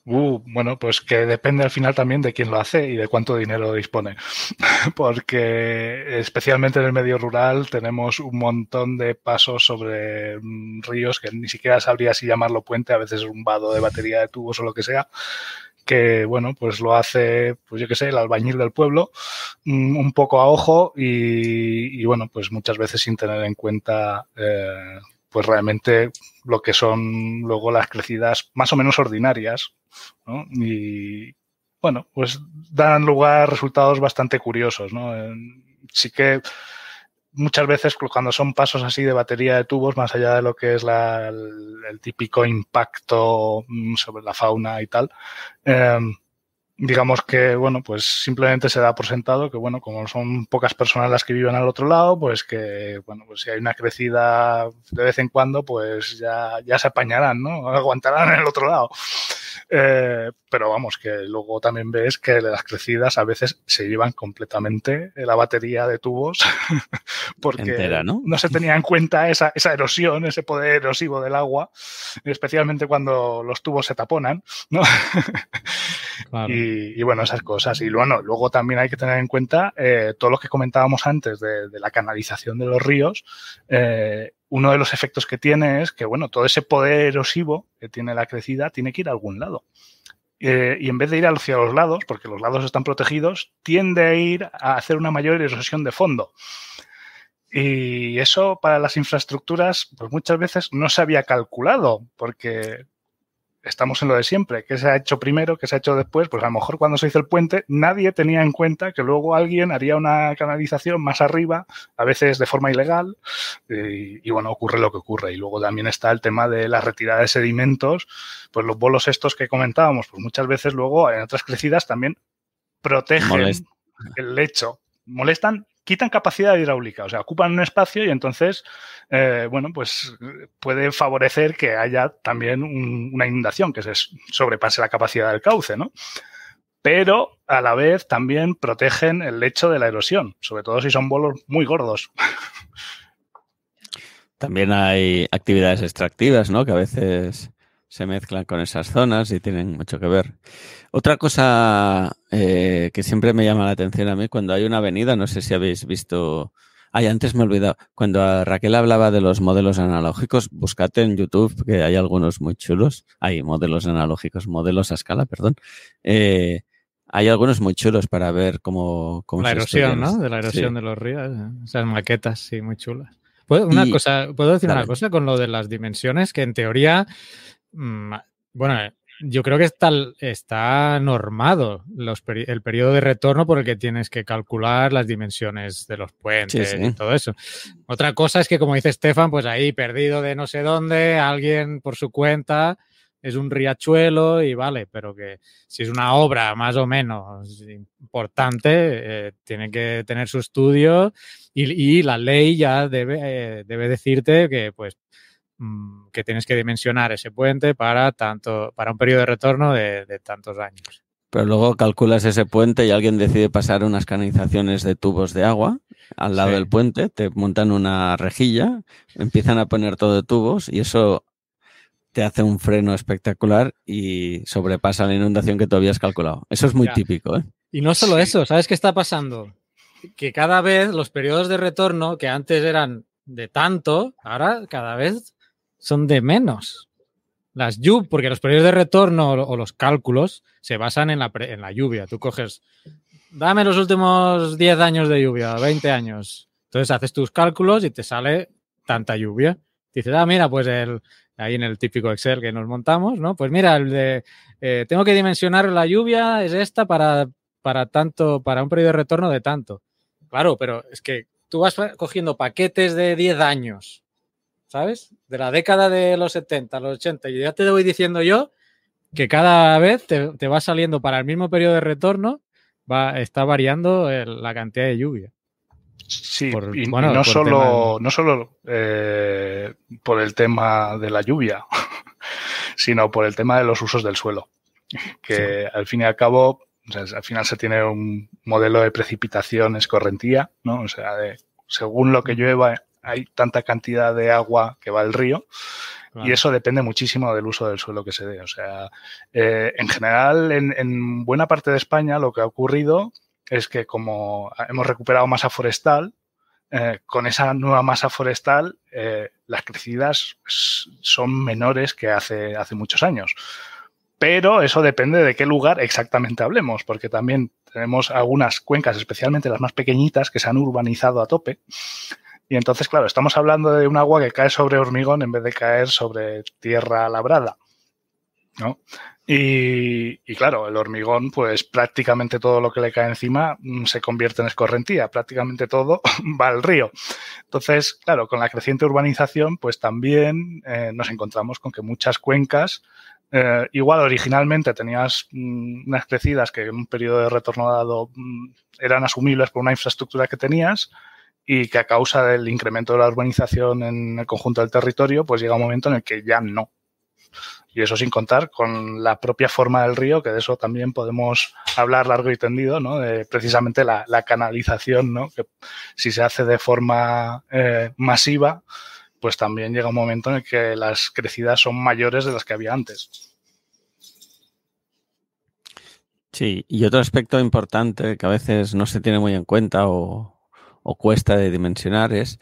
Uh, bueno, pues que depende al final también de quién lo hace y de cuánto dinero dispone. Porque especialmente en el medio rural tenemos un montón de pasos sobre mm, ríos que ni siquiera sabría si llamarlo puente, a veces un vado de batería de tubos o lo que sea que bueno, pues lo hace, pues yo qué sé, el albañil del pueblo, mm, un poco a ojo y, bueno, pues muchas veces sin tener en cuenta eh, pues realmente lo que son luego las crecidas más o menos ordinarias. ¿no? Y bueno, pues dan lugar a resultados bastante curiosos. ¿no? Sí que muchas veces cuando son pasos así de batería de tubos, más allá de lo que es la, el, típico impacto mm, sobre la fauna y tal, eh, digamos que, bueno, pues simplemente se da por sentado que, bueno, como son pocas personas las que viven al otro lado, pues que, bueno, pues si hay una crecida de vez en cuando, pues ya, ya se apañarán, ¿no? Aguantarán en el otro lado. Eh, pero vamos, que luego también ves que las crecidas a veces se llevan completamente la batería de tubos porque ¿no? se tenía en cuenta esa, esa, erosión, ese poder erosivo del agua, especialmente cuando los tubos se taponan, ¿no? y, bueno, esas cosas. Y luego también hay que tener en cuenta eh, todo lo que comentábamos antes de, la canalización de los ríos. Eh, uno de los efectos que tiene es que, bueno, todo ese poder erosivo que tiene la crecida tiene que ir a algún lado. Eh, y en vez de ir hacia los lados, porque los lados están protegidos, tiende a ir a hacer una mayor erosión de fondo. Y eso para las infraestructuras, pues muchas veces no se había calculado, porque estamos en lo de siempre. ¿Qué se ha hecho primero? ¿Qué se ha hecho después? Pues a lo mejor cuando se hizo el puente nadie tenía en cuenta que luego alguien haría una canalización más arriba, a veces de forma ilegal, y, bueno, ocurre lo que ocurre. Y luego también está el tema de la retirada de sedimentos, pues los bolos estos que comentábamos, pues muchas veces luego en otras crecidas también protegen. el lecho. Molestan, quitan capacidad hidráulica, o sea, ocupan un espacio y entonces, eh, bueno, pues puede favorecer que haya también un- una inundación, que se sobrepase la capacidad del cauce, ¿no? Pero a la vez también protegen el lecho de la erosión, sobre todo si son bolos muy gordos. También hay actividades extractivas, ¿no? Que a veces se mezclan con esas zonas y tienen mucho que ver. Otra cosa eh, que siempre me llama la atención a mí cuando hay una avenida, no sé si habéis visto. Ay, antes me he olvidado. Cuando a Raquel hablaba de los modelos analógicos, buscate en YouTube que hay algunos muy chulos. Hay modelos analógicos, modelos a escala, perdón. Eh, hay algunos muy chulos para ver cómo, cómo La erosión. ¿no? De la erosión Sí. de los ríos. ¿eh? Esas maquetas, sí, muy chulas. ¿Puedo, una Y- cosa, ¿puedo decir Dale. una cosa con lo de las dimensiones? Que en teoría, mm, bueno, yo creo que está, está normado los el periodo de retorno por el que tienes que calcular las dimensiones de los puentes sí. y todo eso. Otra cosa es que, como dice Estefan, pues ahí perdido de no sé dónde, alguien por su cuenta es un riachuelo y vale, pero que si es una obra más o menos importante, eh, tiene que tener su estudio y, y la ley ya debe, eh, debe decirte que pues mm, que tienes que dimensionar ese puente para tanto para un periodo de retorno de, de tantos años. Pero luego calculas ese puente y alguien decide pasar unas canalizaciones de tubos de agua al lado Sí. del puente, te montan una rejilla, empiezan a poner todo de tubos y eso te hace un freno espectacular y sobrepasa la inundación que tú habías calculado. Eso es muy Ya. típico, ¿eh? Y no solo Sí. eso, ¿sabes qué está pasando? Que cada vez los periodos de retorno, que antes eran de tanto, ahora cada vez son de menos. Las lluv- porque los periodos de retorno o, los cálculos se basan en la, en la lluvia. Tú coges, dame los últimos 10 años de lluvia, 20 años. Entonces haces tus cálculos y te sale tanta lluvia. Dices, ah, mira, pues ahí en el típico Excel que nos montamos, ¿no? Pues mira, el de, eh, tengo que dimensionar la lluvia, es esta para, para tanto, para un periodo de retorno de tanto. Claro, pero es que tú vas cogiendo paquetes de 10 años, ¿sabes? De la década de los 70, los 80, y ya te voy diciendo yo que cada vez te, te va saliendo para el mismo periodo de retorno, va, está variando el- la cantidad de lluvia. Sí, Por- y, no solo, no solo eh, por el tema de la lluvia, sino por el tema de los usos del suelo. Que al fin y al cabo, o sea, al final se tiene un modelo de precipitación escorrentía, ¿no? O sea, de, según lo que llueva, hay tanta cantidad de agua que va al río. Y eso depende muchísimo del uso del suelo que se dé. O sea, eh, en general, en, en buena parte de España lo que ha ocurrido es que como hemos recuperado masa forestal, eh, con esa nueva masa forestal, eh, las crecidas son menores que hace, hace muchos años. Pero eso depende de qué lugar exactamente hablemos, porque también tenemos algunas cuencas, especialmente las más pequeñitas, que se han urbanizado a tope. Y entonces, claro, estamos hablando de un agua que cae sobre hormigón en vez de caer sobre tierra labrada. ¿no? Y, y claro, el hormigón, pues prácticamente todo lo que le cae encima mm, se convierte en escorrentía, prácticamente todo va al río. Entonces, claro, con la creciente urbanización, pues también eh, nos encontramos con que muchas cuencas, eh, igual originalmente tenías mm, unas crecidas que en un periodo de retorno dado mm, eran asumibles por una infraestructura que tenías y que a causa del incremento de la urbanización en el conjunto del territorio, pues llega un momento en el que ya no. Y eso sin contar con la propia forma del río, que de eso también podemos hablar largo y tendido, ¿no? De precisamente la, la canalización, ¿no? Que si se hace de forma eh, masiva, pues también llega un momento en el que las crecidas son mayores de las que había antes. Sí, y otro aspecto importante que a veces no se tiene muy en cuenta o, o cuesta de dimensionar es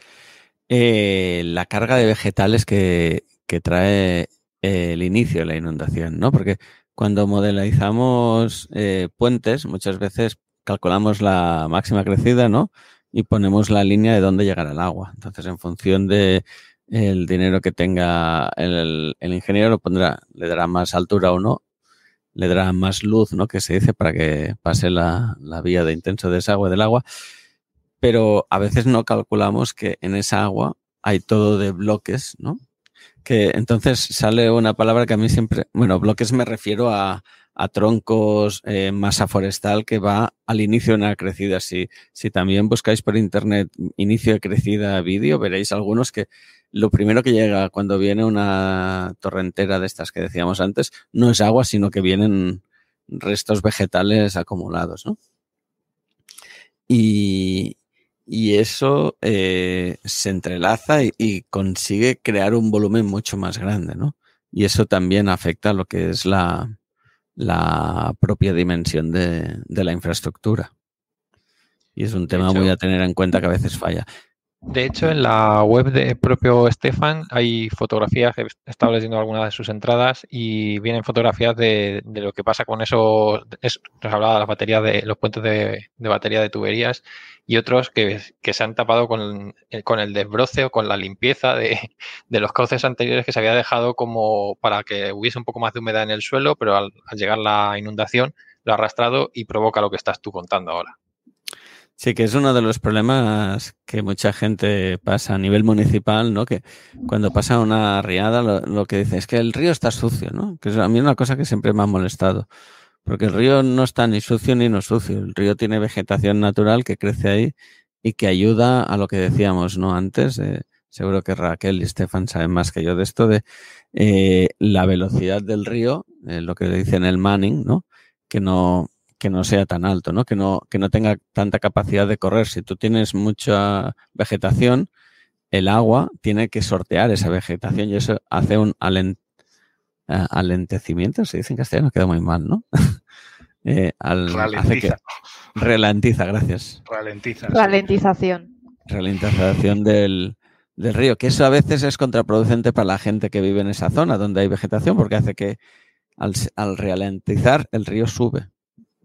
eh, la carga de vegetales que, que trae eh, el inicio de la inundación, ¿no? Porque cuando modelizamos eh, puentes, muchas veces calculamos la máxima crecida, ¿no? Y ponemos la línea de dónde llegará el agua. Entonces, en función de el dinero que tenga el, el ingeniero, lo pondrá, le dará más altura o no, le dará más luz, ¿no? Que se dice para que pase la, la vía de intenso desagüe del agua. Pero a veces no calculamos que en esa agua hay todo de bloques, ¿no? que entonces sale una palabra que a mí siempre, bueno, bloques me refiero a, a troncos, eh, masa forestal que va al inicio de una crecida. Si, si también buscáis por internet inicio de crecida vídeo, veréis algunos que lo primero que llega cuando viene una torrentera de estas que decíamos antes no es agua, sino que vienen restos vegetales acumulados, ¿no? Y, y eso eh, se entrelaza y, y, consigue crear un volumen mucho más grande, ¿no? Y eso también afecta a lo que es la, la propia dimensión de, de, la infraestructura. Y es un tema hecho, muy a tener en cuenta que a veces falla. De hecho, en la web de propio Stefan hay fotografías, he estado leyendo algunas de sus entradas y vienen fotografías de, lo que pasa con eso. Es, nos hablaba de las baterías de los puentes de, batería de tuberías y otros que, se han tapado con, con el desbroce o con la limpieza de, de, los cauces anteriores que se había dejado como para que hubiese un poco más de humedad en el suelo, pero al, al llegar la inundación lo ha arrastrado y provoca lo que estás tú contando ahora. Sí, que es uno de los problemas que mucha gente pasa a nivel municipal, ¿no? Que cuando pasa una riada lo, que dice es que el río está sucio, ¿no? Que es a mí una cosa que siempre me ha molestado. Porque el río no está ni sucio ni no sucio. El río tiene vegetación natural que crece ahí y que ayuda a lo que decíamos, ¿no? Antes, eh, seguro que Raquel y Stefan saben más que yo de esto, de eh, la velocidad del río, eh, lo que dicen el Manning, ¿no? Que no, que no sea tan alto, ¿no? Que no, que no tenga tanta capacidad de correr. Si tú tienes mucha vegetación, el agua tiene que sortear esa vegetación y eso hace un alent, uh, alentecimiento, se dice en castellano, queda muy mal, ¿no? eh, al, ralentiza. Que, ralentiza, gracias. Ralentiza. Ralentización. Ralentización del, del río, que eso a veces es contraproducente para la gente que vive en esa zona donde hay vegetación, porque hace que al, al ralentizar el río sube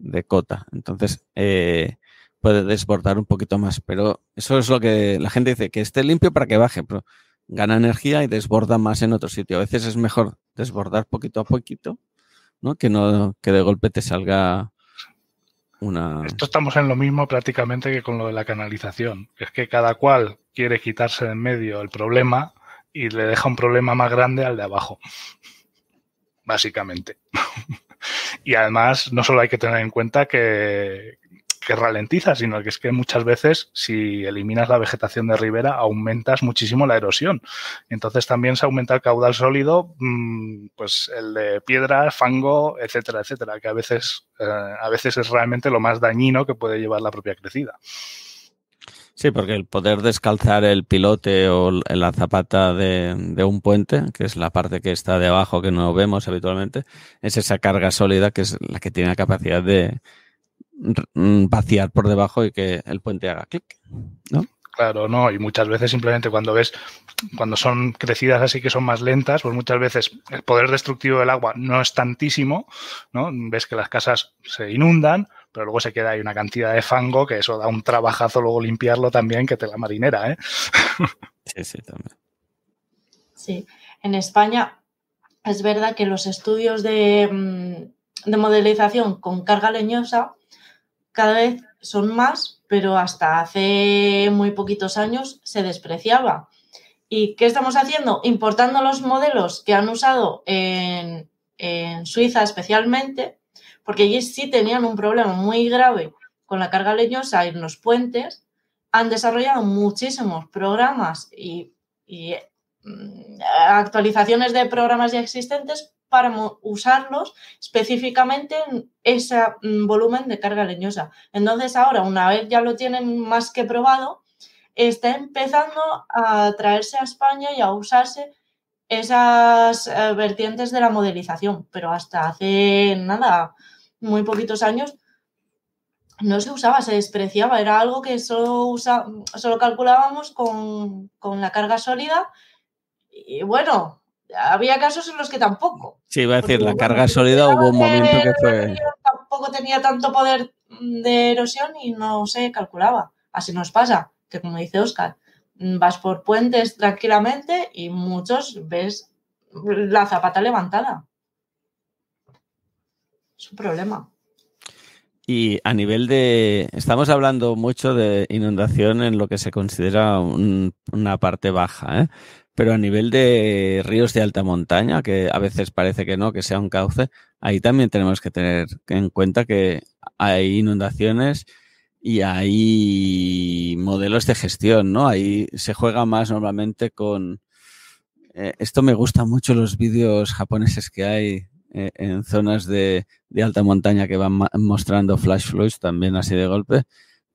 de cota. Entonces, eh, puede desbordar un poquito más. Pero eso es lo que la gente dice, que esté limpio para que baje, pero gana energía y desborda más en otro sitio. A veces es mejor desbordar poquito a poquito, ¿no? Que no que de golpe te salga una. Esto estamos en lo mismo prácticamente que con lo de la canalización. Es que cada cual quiere quitarse de en medio el problema y le deja un problema más grande al de abajo. Básicamente. Y además, no solo hay que tener en cuenta que, que ralentiza, sino que es que muchas veces si eliminas la vegetación de ribera aumentas muchísimo la erosión. Entonces también se aumenta el caudal sólido, pues el de piedras, fango, etcétera, etcétera, que a veces, eh, a veces es realmente lo más dañino que puede llevar la propia crecida. Sí, porque el poder descalzar el pilote o la zapata de, un puente, que es la parte que está de abajo que no vemos habitualmente, es esa carga sólida que es la que tiene la capacidad de vaciar por debajo y que el puente haga clic, ¿no? Claro, no, y muchas veces simplemente cuando ves, cuando son crecidas así que son más lentas, pues muchas veces el poder destructivo del agua no es tantísimo, ¿no? Ves que las casas se inundan, pero luego se queda ahí una cantidad de fango que eso da un trabajazo luego limpiarlo también que te la marinera, ¿eh? Sí, sí, también. Sí, en España es verdad que los estudios de, mm, de modelización con carga leñosa cada vez son más, pero hasta hace muy poquitos años se despreciaba. ¿Y qué estamos haciendo? Importando los modelos que han usado en, en Suiza especialmente, porque allí sí tenían un problema muy grave con la carga leñosa en los puentes, han desarrollado muchísimos programas y, y mm, actualizaciones de programas ya existentes para usarlos específicamente en ese mm, volumen de carga leñosa. Entonces ahora, una vez ya lo tienen más que probado, está empezando a traerse a España y a usarse esas eh, vertientes de la modelización, pero hasta hace nada, muy poquitos años, no se usaba, se despreciaba, era algo que solo, usa, solo calculábamos con, con la carga sólida y bueno, había casos en los que tampoco. Sí, iba a decir, la carga sólida hubo un momento que fue... Tampoco tenía tanto poder de erosión y no se calculaba. Así nos pasa, que como dice Oscar, vas por puentes tranquilamente y muchos ves la zapata levantada. Un problema. Y a nivel de, estamos hablando mucho de inundación en lo que se considera un- una parte baja, ¿eh? pero a nivel de ríos de alta montaña, que a veces parece que no, que sea un cauce, ahí también tenemos que tener en cuenta que hay inundaciones y hay modelos de gestión, ¿no? Ahí se juega más normalmente con... eh, esto me gusta mucho los vídeos japoneses que hay eh, en zonas de, de alta montaña que van mostrando flash flows también así de golpe,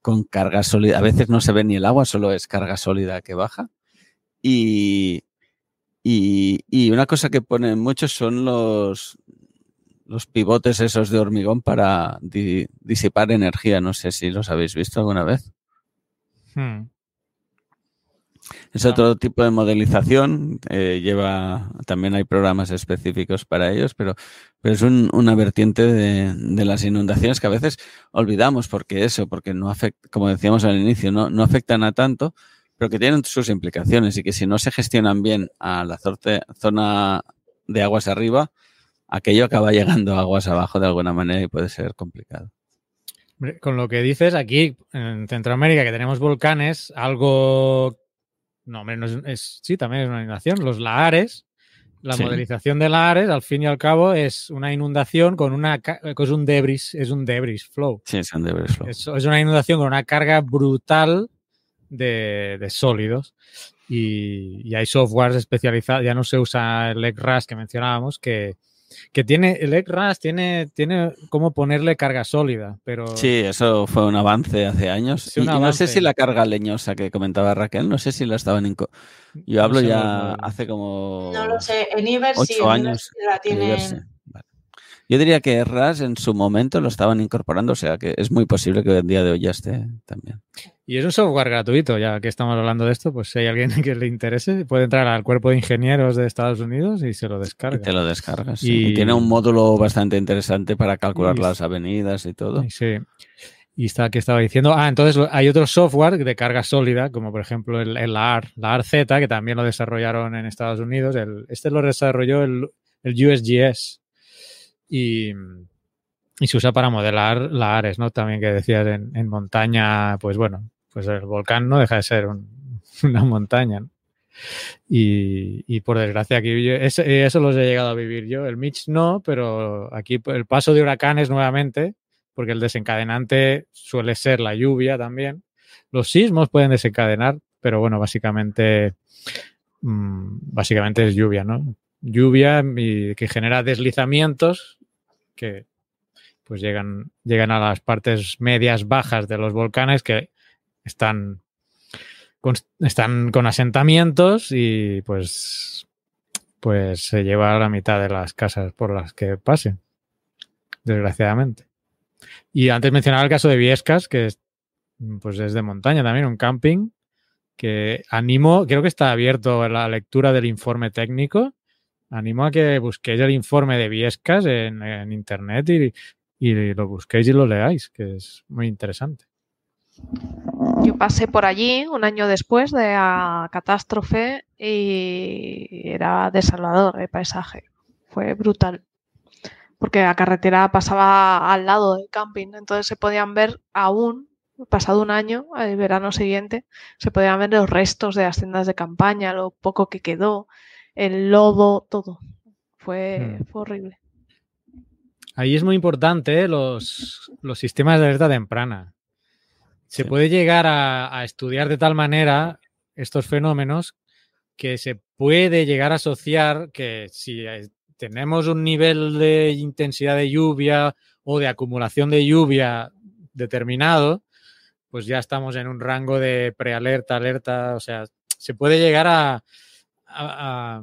con carga sólida. A veces no se ve ni el agua, solo es carga sólida que baja. Y, y, y una cosa que ponen muchos son los, los pivotes esos de hormigón para di- disipar energía. No sé si los habéis visto alguna vez. Hmm. Es otro tipo de modelización. eh, lleva, también hay programas específicos para ellos, pero, pero es un- una vertiente de, las inundaciones que a veces olvidamos porque eso, porque no afecta, como decíamos al inicio, no, no afectan a tanto, pero que tienen sus implicaciones y que si no se gestionan bien a la zona de aguas arriba, aquello acaba llegando a aguas abajo de alguna manera y puede ser complicado. Con lo que dices, aquí en Centroamérica, que tenemos volcanes, algo. No, hombre, no es, es- sí, también es una inundación. Los lahares, la Sí. modelización de lahares, al fin y al cabo, es una inundación con una. Es un debris, es un debris flow. Sí, son de Breslau. Es, es una inundación con una carga brutal de, de sólidos. Y, y hay softwares especializados, ya no se usa el ECRAS que mencionábamos, que, que tiene, el ECRAS tiene, tiene cómo ponerle carga sólida, pero Sí, eso fue un avance hace años. Sí, y, un y no sé si la carga leñosa que comentaba Raquel, no sé si la estaban... inco- Yo no hablo sé ya hace como... No lo sé. En Iber sí, en años la en. Iberse. Vale. Yo diría que RAS en su momento lo estaban incorporando, o sea que es muy posible que el día de hoy ya esté también. Y es un software gratuito, ya que estamos hablando de esto, pues si hay alguien que le interese, puede entrar al cuerpo de ingenieros de Estados Unidos y se lo Y descarga. te lo descargas. sí. Y- Y tiene un módulo bastante interesante para calcular Y- las avenidas y todo. Sí. Y está que estaba diciendo, ah, entonces hay otro software de carga sólida, como por ejemplo el, el LAR, LAR Z, que también lo desarrollaron en Estados Unidos. El- este lo desarrolló el, el USGS y, y se usa para modelar lahares, ¿no? También que decías en, en montaña, pues bueno, pues el volcán no deja de ser un- una montaña, ¿no? Y, y por desgracia aquí eso, eso los he llegado a vivir yo. El Mitch no, pero aquí el paso de huracanes nuevamente, porque el desencadenante suele ser la lluvia también. Los sismos pueden desencadenar, pero bueno, básicamente, mm, básicamente es lluvia, ¿no? Lluvia y que genera deslizamientos que pues llegan, llegan a las partes medias bajas de los volcanes que están con, están con asentamientos y pues pues se lleva a la mitad de las casas por las que pasen, desgraciadamente. Y antes mencionaba el caso de Viescas, que es, pues es de montaña también, un camping, que animo, creo que está abierto la lectura del informe técnico. Animo a que busquéis el informe de Viescas en, en internet y, y lo busquéis y lo leáis, que es muy interesante. Yo pasé por allí un año después de la catástrofe y era desolador el paisaje. Fue brutal. Porque la carretera pasaba al lado del camping, entonces se podían ver aún, pasado un año, el verano siguiente, se podían ver los restos de las tiendas de campaña, lo poco que quedó, el lodo, todo. Fue, Mm. fue horrible. Ahí es muy importante ¿eh? los, los sistemas de alerta temprana. Se Sí. puede llegar a, a estudiar de tal manera estos fenómenos que se puede llegar a asociar que si eh, tenemos un nivel de intensidad de lluvia o de acumulación de lluvia determinado, pues ya estamos en un rango de prealerta, alerta, o sea, se puede llegar a, a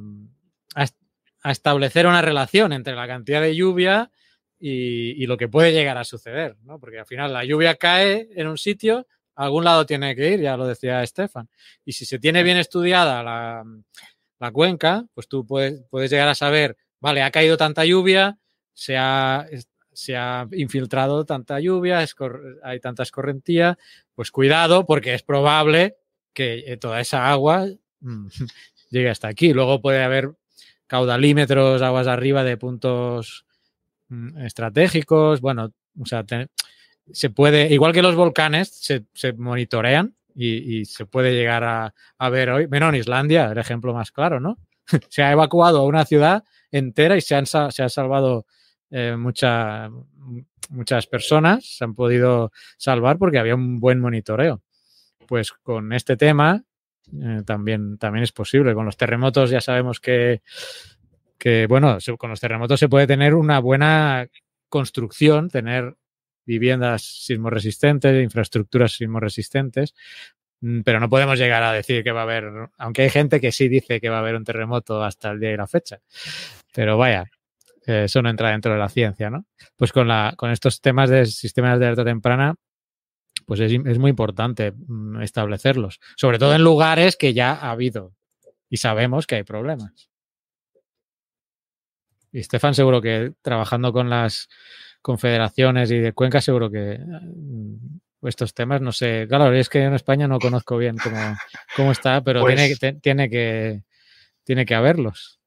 establecer una relación entre la cantidad de lluvia y, y lo que puede llegar a suceder, ¿no? Porque al final la lluvia cae en un sitio, a algún lado tiene que ir, ya lo decía Estefan. Y si se tiene bien estudiada la, la cuenca, pues tú puedes, puedes llegar a saber, vale, ha caído tanta lluvia, se ha, se ha infiltrado tanta lluvia, hay tanta escorrentía, pues cuidado porque es probable que eh, toda esa agua mm, llegue hasta aquí. Luego puede haber caudalímetros aguas arriba de puntos estratégicos. Bueno, o sea, te- se puede, igual que los volcanes, se, se monitorean y, y, se puede llegar a, a ver hoy. Menos en Islandia, el ejemplo más claro, ¿no? se ha evacuado a una ciudad entera y se han, se ha salvado eh, mucha, muchas personas, se han podido salvar porque había un buen monitoreo. Pues con este tema eh, también, también es posible. Con los terremotos ya sabemos que, que, bueno, con los terremotos se puede tener una buena construcción, tener viviendas sismoresistentes, infraestructuras sismoresistentes, mm, pero no podemos llegar a decir que va a haber, aunque hay gente que sí dice que va a haber un terremoto hasta el día y la fecha. Pero vaya, eso no entra dentro de la ciencia, ¿no? Pues con, la, con estos temas de sistemas de alerta temprana, pues es, es, muy importante mm, establecerlos, sobre todo en lugares que ya ha habido y sabemos que hay problemas. Y Estefan seguro que trabajando con las confederaciones y de Cuenca seguro que mm, estos temas, no sé, claro, es que en España no conozco bien cómo, cómo está, pero pues, tiene, tiene, que, tiene que haberlos.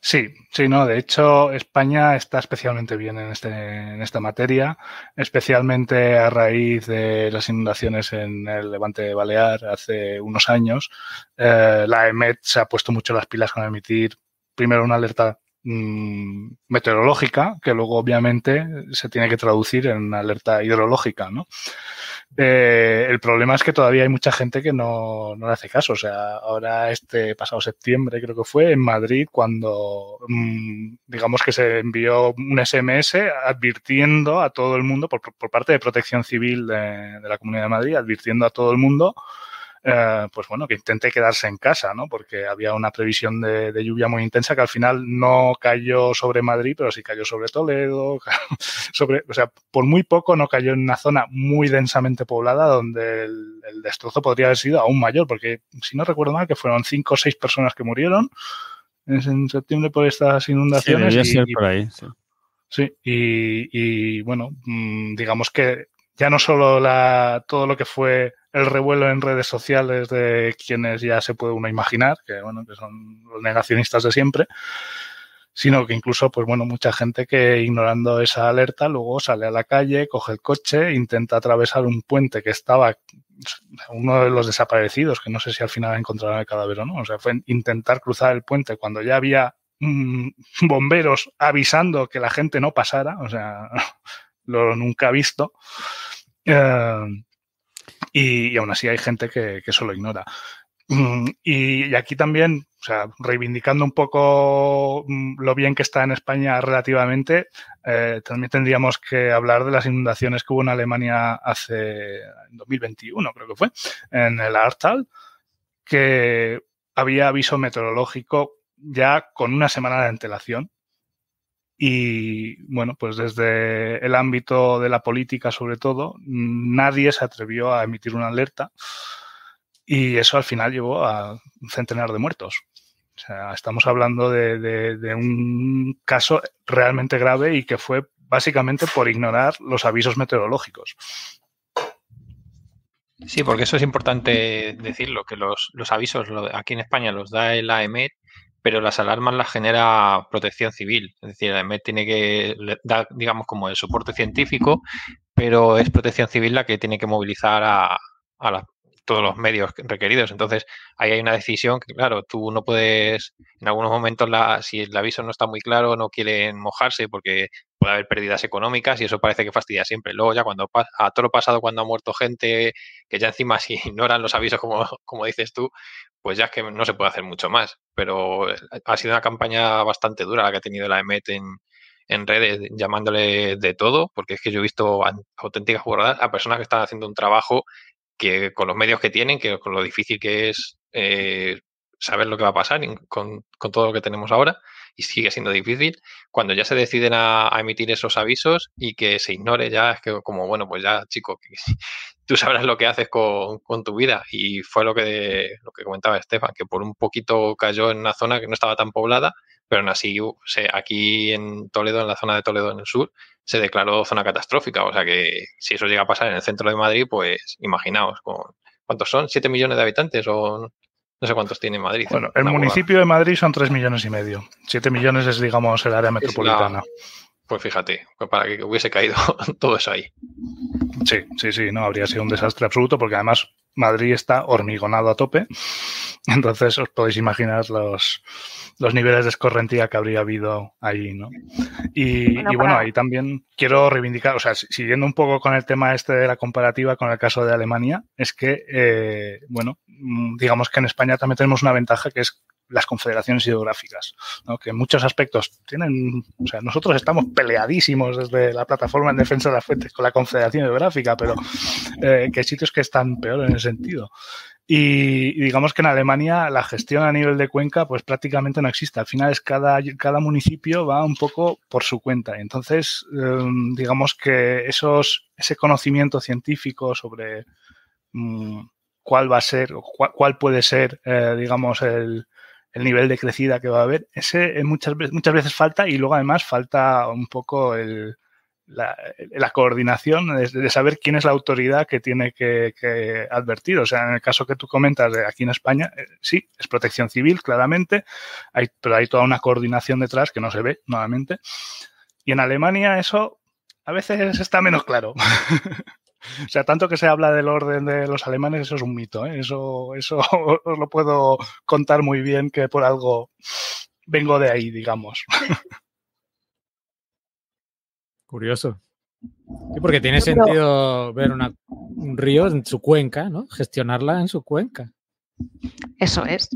Sí, sí, no. De hecho, España está especialmente bien en, este, en esta materia, especialmente a raíz de las inundaciones en el Levante Balear hace unos años. Eh, la EMET se ha puesto mucho las pilas con emitir primero una alerta mmm, meteorológica, que luego obviamente se tiene que traducir en una alerta hidrológica, ¿no? Eh, el problema es que todavía hay mucha gente que no, no, le hace caso. O sea, ahora este pasado septiembre creo que fue en Madrid cuando mmm, digamos que se envió un SMS advirtiendo a todo el mundo por, parte de Protección Civil de, la Comunidad de Madrid, advirtiendo a todo el mundo eh, pues bueno, que intente quedarse en casa, ¿no? Porque había una previsión de, de, lluvia muy intensa que al final no cayó sobre Madrid, pero sí cayó sobre Toledo, sobre, o sea, por muy poco no cayó en una zona muy densamente poblada donde el, el destrozo podría haber sido aún mayor, porque si no recuerdo mal que fueron cinco o seis personas que murieron en septiembre por estas inundaciones. Sí, ser por ahí, sí. Sí, y, y, bueno, mm, digamos que ya no solo la, todo lo que fue el revuelo en redes sociales de quienes ya se puede uno imaginar, que bueno, que son los negacionistas de siempre, sino que incluso, pues bueno, mucha gente que ignorando esa alerta luego sale a la calle, coge el coche, intenta atravesar un puente que estaba uno de los desaparecidos, que no sé si al final encontraron el cadáver o no, o sea, fue intentar cruzar el puente cuando ya había mmm, bomberos avisando que la gente no pasara, o sea, lo nunca visto. Uh, y, y, aún así hay gente que, que eso lo ignora. Y, y, aquí también, o sea, reivindicando un poco mm, lo bien que está en España relativamente, eh, también tendríamos que hablar de las inundaciones que hubo en Alemania hace, en 2021 creo que fue, en el Ahrtal, que había aviso meteorológico ya con una semana de antelación y bueno, pues desde el ámbito de la política sobre todo, nadie se atrevió a emitir una alerta y eso al final llevó a un centenar de muertos. O sea, estamos hablando de, de, un caso realmente grave y que fue básicamente por ignorar los avisos meteorológicos. Sí, porque eso es importante decirlo, que los, los avisos aquí en España los da el AEMET pero las alarmas las genera protección civil. Es decir, AEMET tiene que dar, digamos, como el soporte científico, pero es protección civil la que tiene que movilizar a, a la, todos los medios requeridos. Entonces, ahí hay una decisión que, claro, tú no puedes, en algunos momentos, la, si el aviso no está muy claro, no quieren mojarse porque puede haber pérdidas económicas y eso parece que fastidia siempre. Luego ya cuando a todo lo pasado, cuando ha muerto gente, que ya encima si ignoran los avisos, como, como dices tú, pues ya es que no se puede hacer mucho más. Pero ha sido una campaña bastante dura la que ha tenido la EMET en, en redes llamándole de todo, porque es que yo he visto auténticas jugadas a personas que están haciendo un trabajo que con los medios que tienen, que con lo difícil que es eh, saber lo que va a pasar con, todo lo que tenemos ahora, y sigue siendo difícil, cuando ya se deciden a, emitir esos avisos y que se ignore ya, es que como, bueno, pues ya, chico, tú sabrás lo que haces con, con, tu vida. Y fue lo que, lo que comentaba Estefan, que por un poquito cayó en una zona que no estaba tan poblada, pero aún así, aquí en Toledo, en la zona de Toledo en el sur, se declaró zona catastrófica. O sea que si eso llega a pasar en el centro de Madrid, pues imaginaos, con, ¿cuántos son? ¿Siete millones de habitantes? O no sé cuántos tiene Madrid. Bueno, el municipio de Madrid son tres millones y medio. Siete millones es, digamos, el área metropolitana. Es Pues fíjate, pues para que hubiese caído todo eso ahí. Sí, sí, sí, no, habría sido un desastre absoluto porque además Madrid está hormigonado a tope. Entonces os podéis imaginar los, los niveles de escorrentía que habría habido ahí, ¿no? Y Bueno, y bueno, para- ahí también quiero reivindicar, o sea, si- siguiendo un poco con el tema este de la comparativa con el caso de Alemania, es que, eh, bueno, mm, digamos que en España también tenemos una ventaja que es las confederaciones hidrográficas, ¿no? que en muchos aspectos tienen, o sea, nosotros estamos peleadísimos desde la plataforma en defensa de las fuentes con la confederación hidrográfica, pero eh, que hay sitios que están peor en ese sentido. Y, digamos que en Alemania la gestión a nivel de cuenca pues prácticamente no existe. Al final es cada, cada municipio va un poco por su cuenta. Entonces, eh, digamos que esos, ese conocimiento científico sobre mm, cuál va a ser cuál puede ser, eh, digamos, el, el nivel de crecida que va a haber, ese eh, muchas, muchas veces falta y luego además falta un poco el, la, coordinación de, saber quién es la autoridad que tiene que, que, advertir. O sea, en el caso que tú comentas de aquí en España, eh, sí, es protección civil, claramente, hay, pero hay toda una coordinación detrás que no se ve nuevamente. Y en Alemania eso a veces está menos claro. O sea, tanto que se habla del orden de los alemanes, eso es un mito. ¿eh? Eso, eso os lo puedo contar muy bien que por algo vengo de ahí, digamos. Curioso. Sí, porque tiene sentido ver una, un río en su cuenca, ¿no? Gestionarla en su cuenca. Eso es.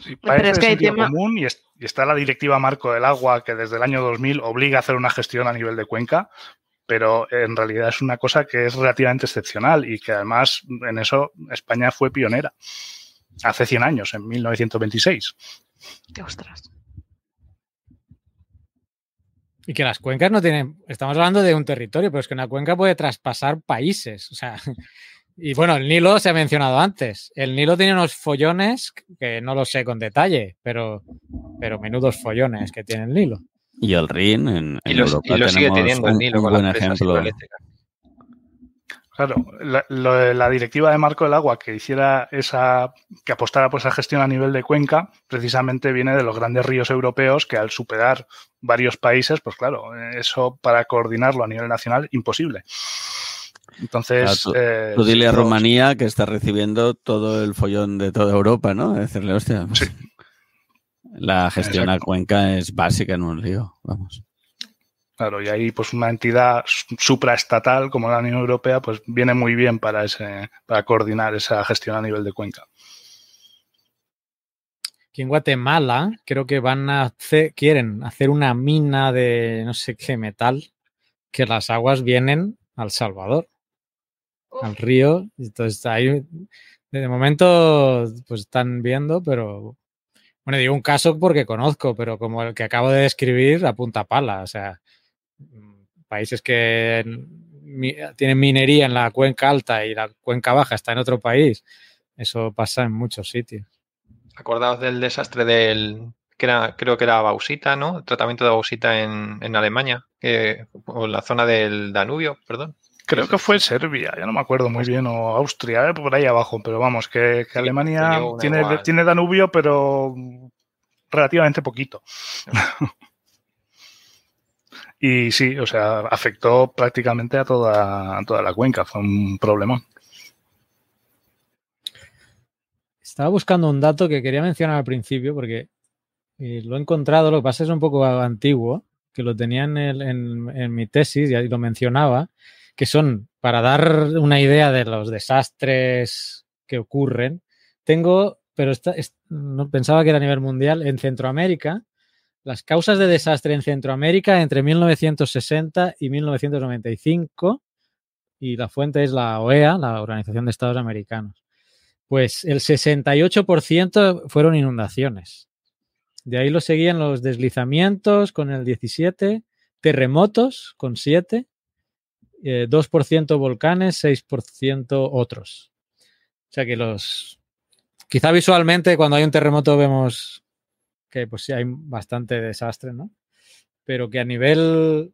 Sí, parece Pero es que hay tema... común y, es, y, está la directiva marco del agua que desde el año 2000 obliga a hacer una gestión a nivel de cuenca, pero en realidad es una cosa que es relativamente excepcional y que además en eso España fue pionera hace 100 años, en 1926. Ostras. Y que las cuencas no tienen. Estamos hablando de un territorio, pero es que una cuenca puede traspasar países. O sea, y bueno, el Nilo se ha mencionado antes. El Nilo tiene unos follones que no lo sé con detalle, pero, pero menudos follones que tiene el Nilo. Y el Rin en, y los, Europa y lo sigue teniendo el un, Nilo un con buen las ejemplo. Claro, la, directiva de marco del agua que hiciera esa, que apostara por esa gestión a nivel de cuenca, precisamente viene de los grandes ríos europeos que al superar varios países, pues claro, eso para coordinarlo a nivel nacional, imposible. Entonces, claro, tú, eh, tú, dile a Rumanía que está recibiendo todo el follón de toda Europa, ¿no? Decirle, hostia, pues, sí. La gestión Exacto. a cuenca es básica en un río, vamos. Claro, y ahí pues una entidad supraestatal como la Unión Europea pues viene muy bien para ese para coordinar esa gestión a nivel de cuenca. Aquí en Guatemala creo que van a hacer, quieren hacer una mina de no sé qué metal que las aguas vienen al Salvador, Uf. al río. Entonces ahí de momento pues están viendo, pero bueno, digo un caso porque conozco, pero como el que acabo de describir, a punta pala, o sea, países que tienen minería en la cuenca alta y la cuenca baja está en otro país, eso pasa en muchos sitios. Acordaos del desastre del que era, creo que era bauxita, ¿no? El tratamiento de bauxita en, Alemania, que, o la zona del Danubio, perdón. Creo que fue Serbia, ya no me acuerdo muy bien, o Austria, eh, por ahí abajo, pero vamos, que, que sí, Alemania tiene, tiene, Danubio, pero relativamente poquito. y sí, o sea, afectó prácticamente a toda, a toda la cuenca, fue un problemón. Estaba buscando un dato que quería mencionar al principio porque eh, lo he encontrado, lo que pasa es un poco antiguo, que lo tenía en, el, en, en mi tesis y ahí lo mencionaba, que son, para dar una idea de los desastres que ocurren, tengo, pero esta, no pensaba que era a nivel mundial, en Centroamérica, las causas de desastre en Centroamérica entre 1960 y 1995, y la fuente es la OEA, la Organización de Estados Americanos. Pues el 68% fueron inundaciones. De ahí lo seguían los deslizamientos con el 17, terremotos con 7, eh, 2% volcanes, 6% otros. O sea que los... Quizá visualmente cuando hay un terremoto vemos que pues sí hay bastante desastre, ¿no? Pero que a nivel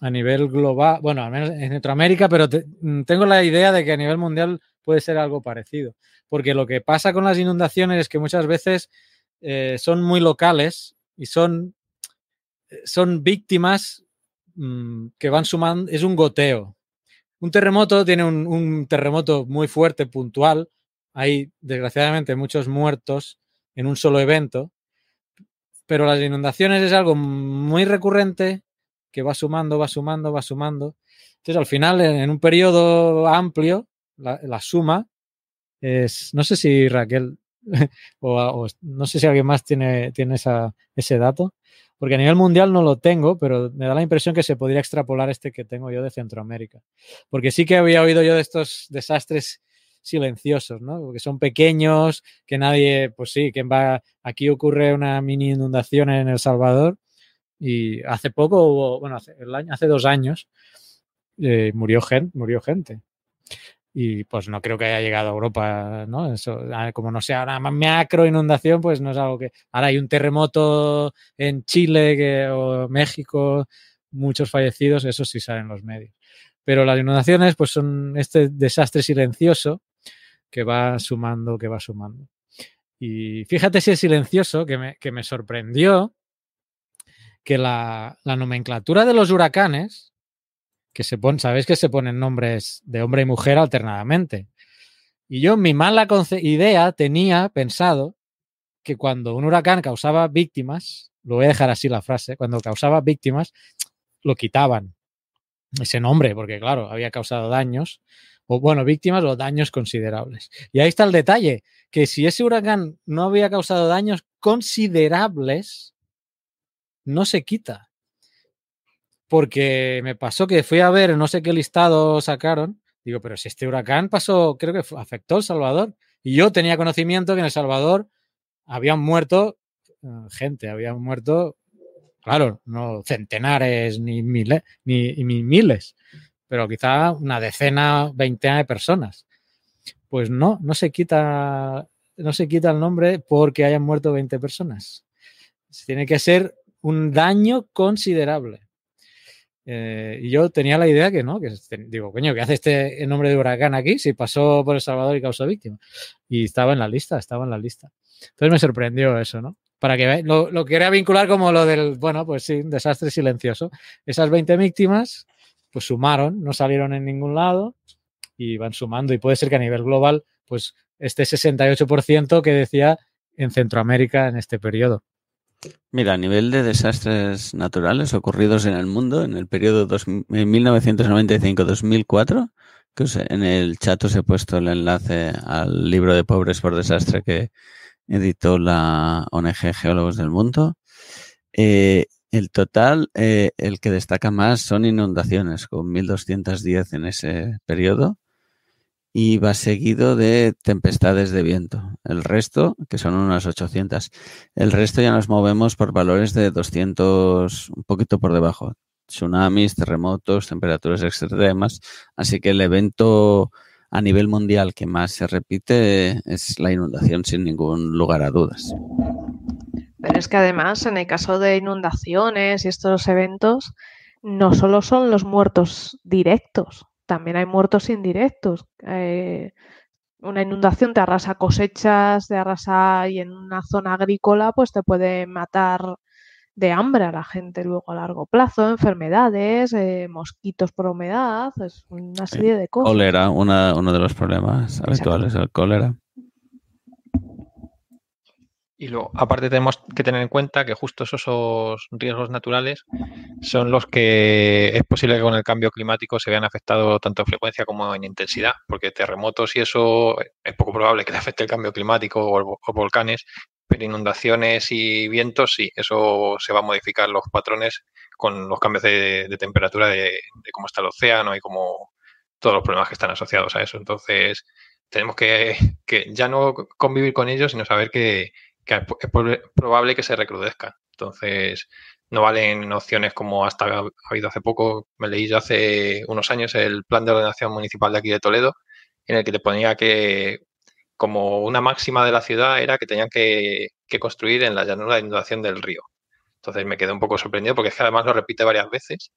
a nivel global, bueno, al menos en Centroamérica, pero te, tengo la idea de que a nivel mundial puede ser algo parecido. Porque lo que pasa con las inundaciones es que muchas veces eh, son muy locales y son, son víctimas mm, que van sumando, es un goteo. Un terremoto tiene un, un terremoto muy fuerte, puntual. Hay, desgraciadamente, muchos muertos en un solo evento. Pero las inundaciones es algo muy recurrente que va sumando, va sumando, va sumando. Entonces, al final, en, un periodo amplio, la, suma es, no sé si Raquel o, no sé si alguien más tiene, tiene ese dato, porque a nivel mundial no lo tengo, pero me da la impresión que se podría extrapolar este que tengo yo de Centroamérica. Porque sí que había oído yo de estos desastres silenciosos, ¿no? Porque son pequeños, que nadie, pues sí, que va, aquí ocurre una mini inundación en El Salvador y hace poco, hubo, bueno, hace, dos años, eh, murió, gente, murió gente y pues no creo que haya llegado a Europa, ¿no? Eso, ah, como no sea una macro inundación, pues no es algo que... Ahora hay un terremoto en Chile o México, muchos fallecidos, eso sí salen los medios. Pero las inundaciones, pues son este desastre silencioso que va sumando, que va sumando. Y fíjate si es silencioso, que me, que me sorprendió que la, la nomenclatura de los huracanes, que se ponen, sabéis que se ponen nombres de hombre y mujer alternadamente. Y yo, mi mala idea, tenía pensado que cuando un huracán causaba víctimas, lo voy a dejar así la frase, cuando causaba víctimas, lo quitaban ese nombre, porque claro, había causado daños, o bueno, víctimas o daños considerables. Y ahí está el detalle, que si ese huracán no había causado daños considerables, no se quita porque me pasó que fui a ver, no sé qué listado sacaron, digo, pero si este huracán pasó, creo que afectó El Salvador, y yo tenía conocimiento que en El Salvador habían muerto uh, gente, habían muerto, claro, no centenares ni miles, ni, ni miles, pero quizá una decena, veintena de personas. Pues no, no se quita, no se quita el nombre porque hayan muerto 20 personas. Tiene que ser un daño considerable. Eh, y yo tenía la idea que no, que digo, coño, ¿qué hace este nombre de huracán aquí si pasó por El Salvador y causó víctima? Y estaba en la lista, estaba en la lista. Entonces me sorprendió eso, ¿no? Para que lo, lo quería vincular como lo del, bueno, pues sí, un desastre silencioso. Esas 20 víctimas, pues sumaron, no salieron en ningún lado y van sumando. Y puede ser que a nivel global, pues este 68% que decía en Centroamérica en este periodo. Mira, a nivel de desastres naturales ocurridos en el mundo en el periodo 1995-2004, que en el chat os he puesto el enlace al libro de Pobres por Desastre que editó la ONG Geólogos del Mundo. Eh, el total, eh, el que destaca más son inundaciones, con 1.210 en ese periodo y va seguido de tempestades de viento. El resto, que son unas 800, el resto ya nos movemos por valores de 200, un poquito por debajo. Tsunamis, terremotos, temperaturas extremas. Así que el evento a nivel mundial que más se repite es la inundación sin ningún lugar a dudas. Pero es que además, en el caso de inundaciones y estos eventos, no solo son los muertos directos, también hay muertos indirectos. Eh, una inundación te arrasa cosechas, te arrasa y en una zona agrícola pues te puede matar de hambre a la gente luego a largo plazo, enfermedades, eh, mosquitos por humedad, es una serie de cosas. Cólera, una, uno de los problemas habituales, el cólera. Y luego, aparte tenemos que tener en cuenta que justo esos riesgos naturales son los que es posible que con el cambio climático se vean afectados tanto en frecuencia como en intensidad, porque terremotos y eso es poco probable que le afecte el cambio climático o, volcanes, pero inundaciones y vientos sí, eso se va a modificar los patrones con los cambios de, temperatura de, cómo está el océano y como todos los problemas que están asociados a eso. Entonces, tenemos que ya no convivir con ellos, sino saber que, que es probable que se recrudezca. Entonces, no valen opciones como hasta ha habido hace poco, me leí yo hace unos años el plan de ordenación municipal de aquí de Toledo, en el que te ponía que como una máxima de la ciudad era que tenían que, que construir en la llanura de inundación del río. Entonces me quedé un poco sorprendido porque es que además lo repite varias veces.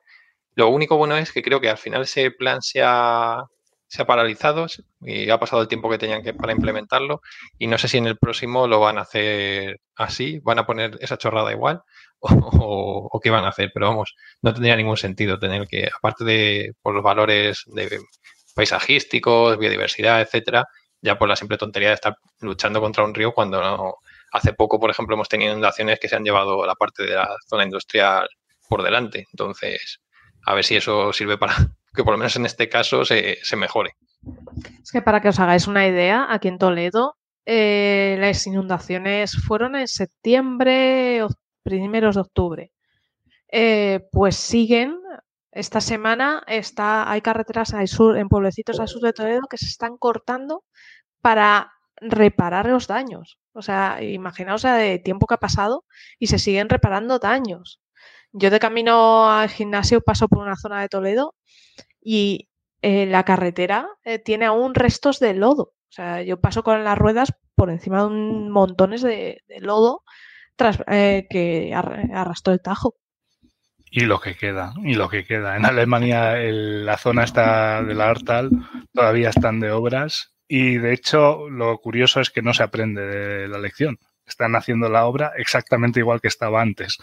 Lo único bueno es que creo que al final ese plan se ha se ha paralizado y ha pasado el tiempo que tenían que para implementarlo y no sé si en el próximo lo van a hacer así, van a poner esa chorrada igual o, qué van a hacer, pero vamos, no tendría ningún sentido tener que, aparte de por los valores de paisajísticos, biodiversidad, etcétera, ya por la simple tontería de estar luchando contra un río cuando hace poco, por ejemplo, hemos tenido inundaciones que se han llevado la parte de la zona industrial por delante. Entonces, a ver si eso sirve para que por lo menos en este caso se, mejore. Es que para que os hagáis una idea, aquí en Toledo eh, las inundaciones fueron en septiembre, primeros de octubre. Eh, pues siguen. Esta semana está, hay carreteras al sur, en pueblecitos al sur de Toledo que se están cortando para reparar los daños. O sea, imaginaos el tiempo que ha pasado y se siguen reparando daños. Yo de camino al gimnasio paso por una zona de Toledo y eh, la carretera eh, tiene aún restos de lodo. O sea, yo paso con las ruedas por encima de un montones de, lodo tras, eh, que arrastró el Tajo. Y lo que queda, y lo que queda. En Alemania la zona está de la Artal todavía están de obras y de hecho lo curioso es que no se aprende de la lección están haciendo la obra exactamente igual que estaba antes.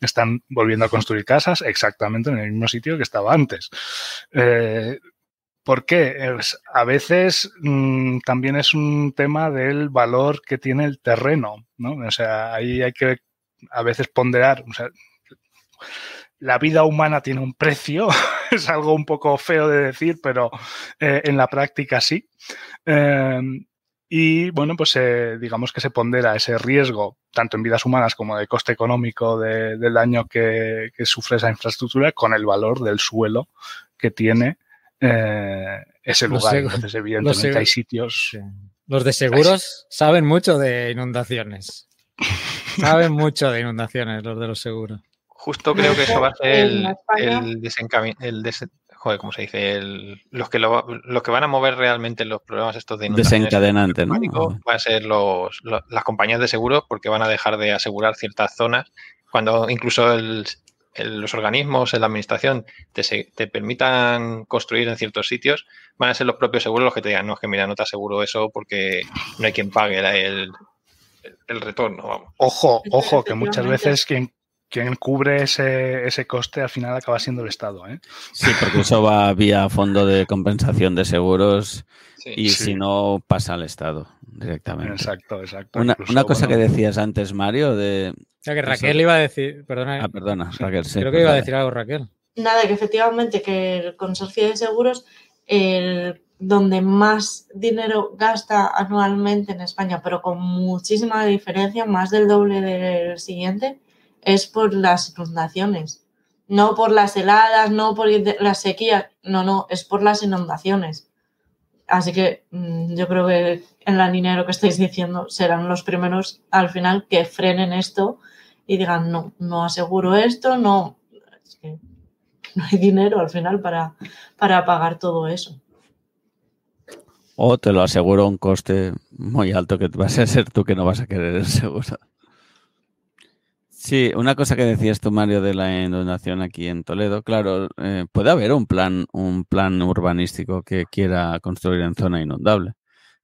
Están volviendo a construir casas exactamente en el mismo sitio que estaba antes. Eh, ¿Por qué? a veces mm, también es un tema del valor que tiene el terreno, ¿no? O sea, ahí hay que a veces ponderar. O sea, la vida humana tiene un precio, es algo un poco feo de decir, pero eh, en la práctica sí. Eh, y bueno, pues eh, digamos que se pondera ese riesgo, tanto en vidas humanas como de coste económico del daño que, sufre esa infraestructura, con el valor del suelo que tiene eh, ese lugar. Entonces, evidentemente, hay sitios. Los de seguros saben mucho de inundaciones. saben mucho de inundaciones, los de los seguros. Justo creo que eso va a ser el, el, el joder, ¿cómo se dice? los, que los que van a mover realmente los problemas estos de Desencadenante, ¿no? Van a ser los, las compañías de seguros porque van a dejar de asegurar ciertas zonas cuando incluso los organismos, en la administración te, permitan construir en ciertos sitios, van a ser los propios seguros los que te digan, no, es que mira, no te aseguro eso porque no hay quien pague el, el, retorno. Ojo, ojo, que muchas veces quien, quien cubre ese, ese coste al final acaba siendo el Estado. ¿eh? Sí, porque eso va vía fondo de compensación de seguros y si no pasa al Estado directamente. Exacto, exacto. Una, cosa que decías antes, Mario, de... O sea, que Raquel iba a decir... Perdona. Ah, perdona, Raquel, sí. Creo que iba a decir algo, Raquel. Nada, que efectivamente que el consorcio de seguros, el, donde más dinero gasta anualmente en España, pero con muchísima diferencia, más del doble del siguiente, es por las inundaciones. No por las heladas, no por las sequías, no, no, es por las inundaciones. Así que mm, yo creo que en la línea de lo que estáis diciendo serán los primeros al final que frenen esto y digan, no, no aseguro esto, no, es que no hay dinero al final para, para pagar todo eso. O te lo aseguro un coste muy alto que vas a ser tú que no vas a querer el seguro. Sí, una cosa que decías tú, Mario, de la inundación aquí en Toledo, claro, eh, puede haber un plan, un plan urbanístico que quiera construir en zona inundable.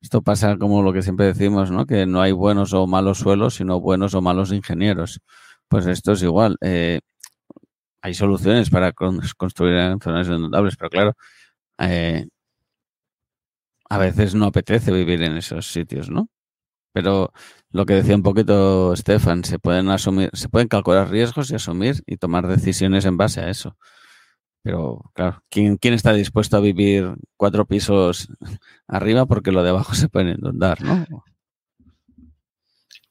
Esto pasa como lo que siempre decimos, ¿no? Que no hay buenos o malos suelos, sino buenos o malos ingenieros. Pues esto es igual. Eh, hay soluciones para construir en zonas inundables, pero claro, eh, a veces no apetece vivir en esos sitios, ¿no? Pero lo que decía un poquito Stefan, se pueden asumir, se pueden calcular riesgos y asumir y tomar decisiones en base a eso. Pero claro, ¿quién, quién está dispuesto a vivir cuatro pisos arriba porque lo de abajo se puede inundar, ¿no?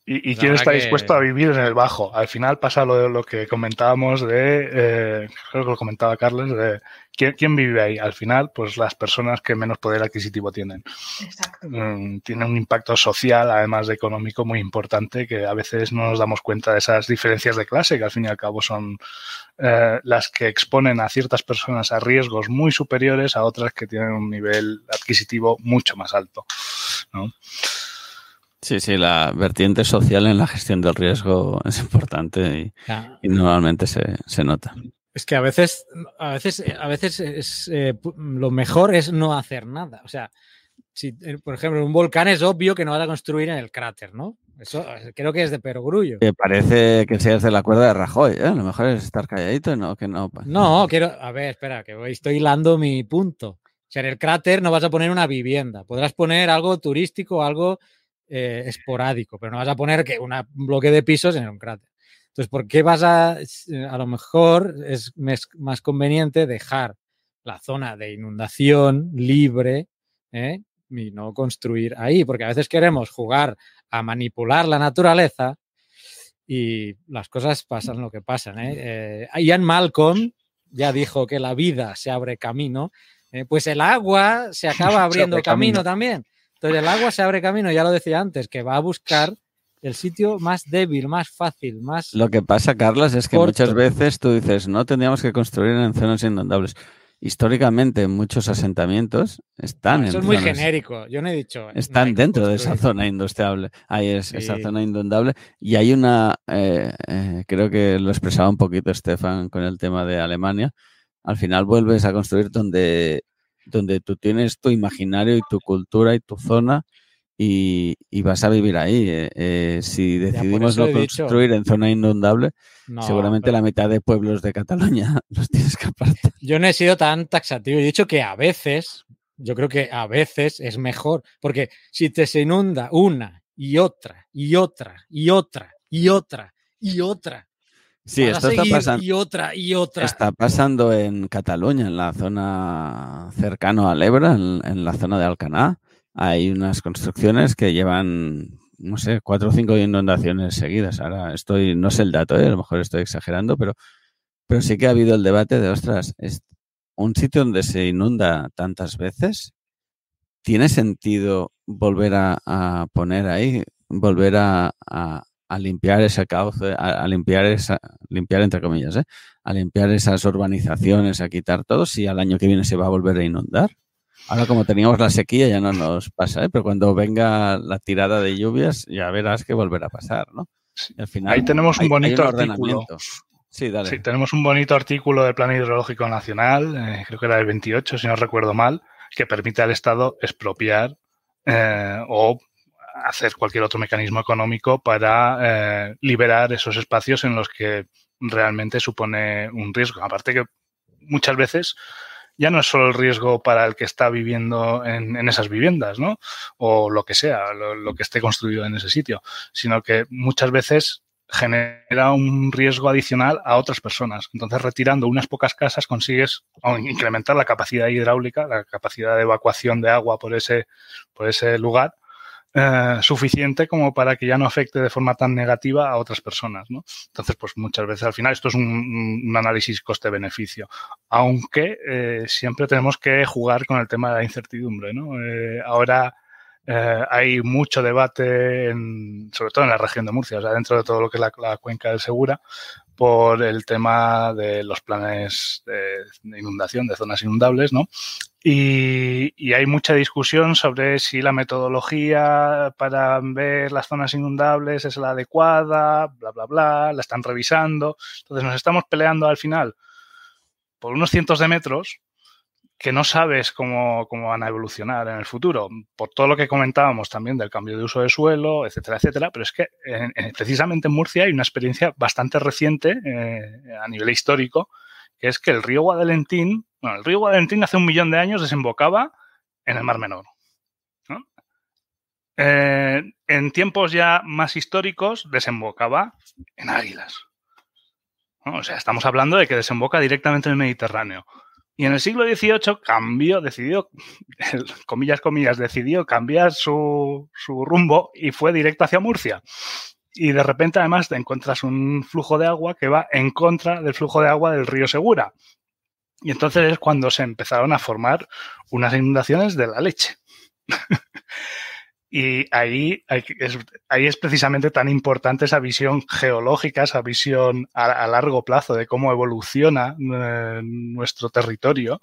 ¿Y, quién está dispuesto a vivir en el bajo? Al final pasa lo, lo que comentábamos de, eh, creo que lo comentaba Carlos, de ¿quién, vive ahí? Al final, pues las personas que menos poder adquisitivo tienen. Exacto. Mm, tiene un impacto social, además de económico, muy importante, que a veces no nos damos cuenta de esas diferencias de clase, que al fin y al cabo son eh, las que exponen a ciertas personas a riesgos muy superiores a otras que tienen un nivel adquisitivo mucho más alto. ¿no? Sí, sí, la vertiente social en la gestión del riesgo es importante y, normalmente se, nota. Es que a veces, a veces, a veces es, eh, lo mejor es no hacer nada. O sea, si, eh, por ejemplo, un volcán es obvio que no vas a construir en el cráter, ¿no? Eso eh, creo que es de perogrullo. Que parece que seas de la cuerda de Rajoy, ¿eh? A lo mejor es estar calladito, no, que no. No, quiero. A ver, espera, que voy, estoy hilando mi punto. O sea, en el cráter no vas a poner una vivienda. Podrás poner algo turístico, algo eh, esporádico, pero no vas a poner que una, un bloque de pisos en un cráter. Entonces, ¿por qué vas a, a lo mejor es más conveniente dejar la zona de inundación libre ¿eh? y no construir ahí? Porque a veces queremos jugar a manipular la naturaleza y las cosas pasan lo que pasan. ¿eh? eh Ian Malcolm ya dijo que la vida se abre camino, ¿eh? pues el agua se acaba abriendo camino, camino también. Entonces el agua se abre camino, ya lo decía antes, que va a buscar el sitio más débil, más fácil, más. Lo que pasa, Carlos, es que muchas veces tú dices, no tendríamos que construir en zonas inundables. Históricamente, muchos asentamientos están no, eso es muy genérico. Yo no he dicho. Están dentro de esa zona industriable. Ahí es esa zona inundable. Y hay una. Eh, eh, creo que lo expresaba un poquito Estefan con el tema de Alemania. Al final vuelves a construir donde, donde tú tienes tu imaginario y tu cultura y tu zona y, vas a vivir ahí. Eh, eh, si decidimos no construir en zona inundable, seguramente la mitad de pueblos de Cataluña los tienes que apartar. Yo no he sido tan taxativo. He dicho que a veces, yo creo que a veces es mejor, porque si te se inunda una y otra y otra y otra y otra y otra. Sí, esto está pasando. Y otra y otra. Está pasando en Cataluña, en la zona cercano a Lebra, en la zona de Alcaná hay unas construcciones que llevan, no sé, cuatro o cinco inundaciones seguidas. Ahora estoy, no sé el dato, ¿eh? a lo mejor estoy exagerando, pero, pero sí que ha habido el debate de, ostras, es un sitio donde se inunda tantas veces, ¿tiene sentido volver a, poner ahí, volver a, limpiar ese cauce, a, limpiar esa, limpiar entre comillas, ¿eh? a limpiar esas urbanizaciones, a quitar todo, si al año que viene se va a volver a inundar? Ahora como teníamos la sequía ya no nos pasa, ¿eh? pero cuando venga la tirada de lluvias ya verás que volverá a pasar, ¿no? al final Ahí tenemos un bonito artículo. Sí, dale. Sí, tenemos un bonito artículo del Plan Hidrológico Nacional, eh, creo que era el 28, si no recuerdo mal, que permite al Estado expropiar eh, o hacer cualquier otro mecanismo económico para liberar esos espacios en los que realmente supone un riesgo. Aparte que muchas veces ya no es solo el riesgo para el que está viviendo en, esas viviendas, ¿no? O lo que sea, lo, que esté construido en ese sitio, sino que muchas veces genera un riesgo adicional a otras personas. Entonces, retirando unas pocas casas consigues incrementar la capacidad hidráulica, la capacidad de evacuación de agua por ese, por ese lugar eh, suficiente como para que ya no afecte de forma tan negativa a otras personas. ¿no? Entonces, pues muchas veces al final esto es un, análisis coste-beneficio, aunque eh, siempre tenemos que jugar con el tema de la incertidumbre. ¿no? Eh, ahora hay mucho debate, sobre todo en la región de Murcia, o sea, dentro de todo lo que es la, cuenca del Segura, por el tema de los planes de, inundación, de zonas inundables, ¿no? Y, hay mucha discusión sobre si la metodología para ver las zonas inundables es la adecuada, bla, bla, bla, la están revisando. Entonces nos estamos peleando al final por unos cientos de metros que no sabes cómo, van a evolucionar en el futuro, por todo lo que comentábamos también del cambio de uso de suelo, etcétera, etcétera, pero es que precisamente en Murcia hay una experiencia bastante reciente eh, a nivel histórico, que es que el río Guadalentín bueno, el río Guadalentín hace un millón de años desembocaba en el Mar Menor. Eh, en tiempos ya más históricos desembocaba en Águilas. O sea, estamos hablando de que desemboca directamente en el Mediterráneo. Y en el siglo XVIII cambió, decidió, comillas, comillas, decidió cambiar su, su rumbo y fue directo hacia Murcia. Y de repente además te encuentras un flujo de agua que va en contra del flujo de agua del río Segura. Y entonces es cuando se empezaron a formar unas inundaciones de la leche. y ahí, es, ahí es precisamente tan importante esa visión geológica, esa visión a, largo plazo de cómo evoluciona eh, nuestro territorio,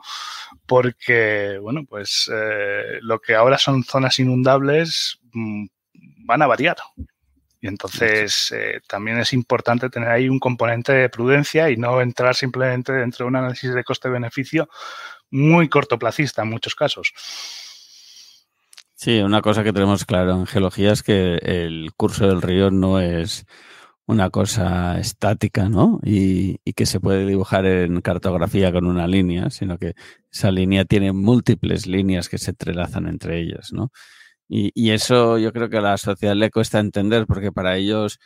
porque, bueno, pues eh, lo que ahora son zonas inundables mm, van a variar. Y entonces eh, también es importante tener ahí un componente de prudencia y no entrar simplemente dentro de un análisis de coste-beneficio muy cortoplacista en muchos casos. Sí, una cosa que tenemos claro en geología es que el curso del río no es una cosa estática, ¿no? Y, que se puede dibujar en cartografía con una línea, sino que esa línea tiene múltiples líneas que se entrelazan entre ellas, ¿no? Y, y eso yo creo que a la sociedad le cuesta entender porque para ellos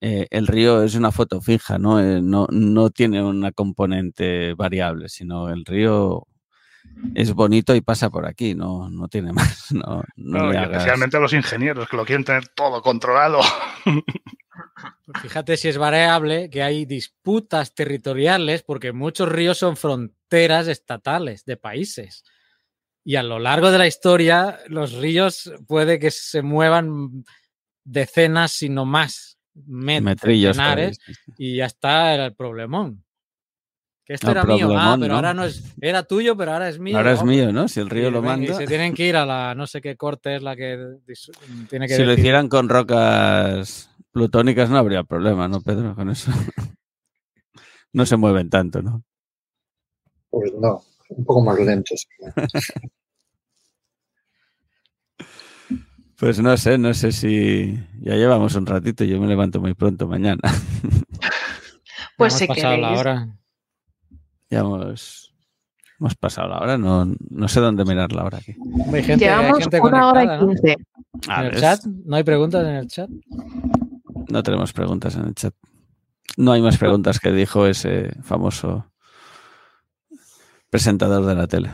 eh, el río es una foto fija. Eh, no, no tiene una componente variable, sino el río es bonito y pasa por aquí, no, no tiene más. No, no No, le y hagas- especialmente los ingenieros que lo quieren tener todo controlado. Pues Fíjate si es variable que hay disputas territoriales porque muchos ríos son fronteras estatales de países. Y a lo largo de la historia, los ríos puede que se muevan decenas, si no más, met- metrillos. por ahí, centenares, sí, sí. y ya está el problemón. Que esto No, era mío, ah, pero ¿no? ahora no es, era tuyo, pero ahora es mío. Ahora es hombre. mío, ¿no? Si el río Y lo venga, y manda. se tienen que ir a la no sé qué corte es la que tiene que Si lo hicieran con rocas plutónicas no habría problema, ¿no, Pedro? Con eso. No se mueven tanto, ¿no? Pues no, un poco más lentos. Pues no sé, no sé si ya llevamos un ratito, yo me levanto muy pronto mañana. Pues si pasado la queréis. hora. Ya hemos, hemos pasado la hora, no, no sé dónde mirar la hora aquí. Hay gente, hay Llevamos gente una hora y quince. ¿En el ¿ves? chat? ¿No hay preguntas en el chat? No tenemos preguntas en el chat. No hay más preguntas que dijo ese famoso presentador de la tele.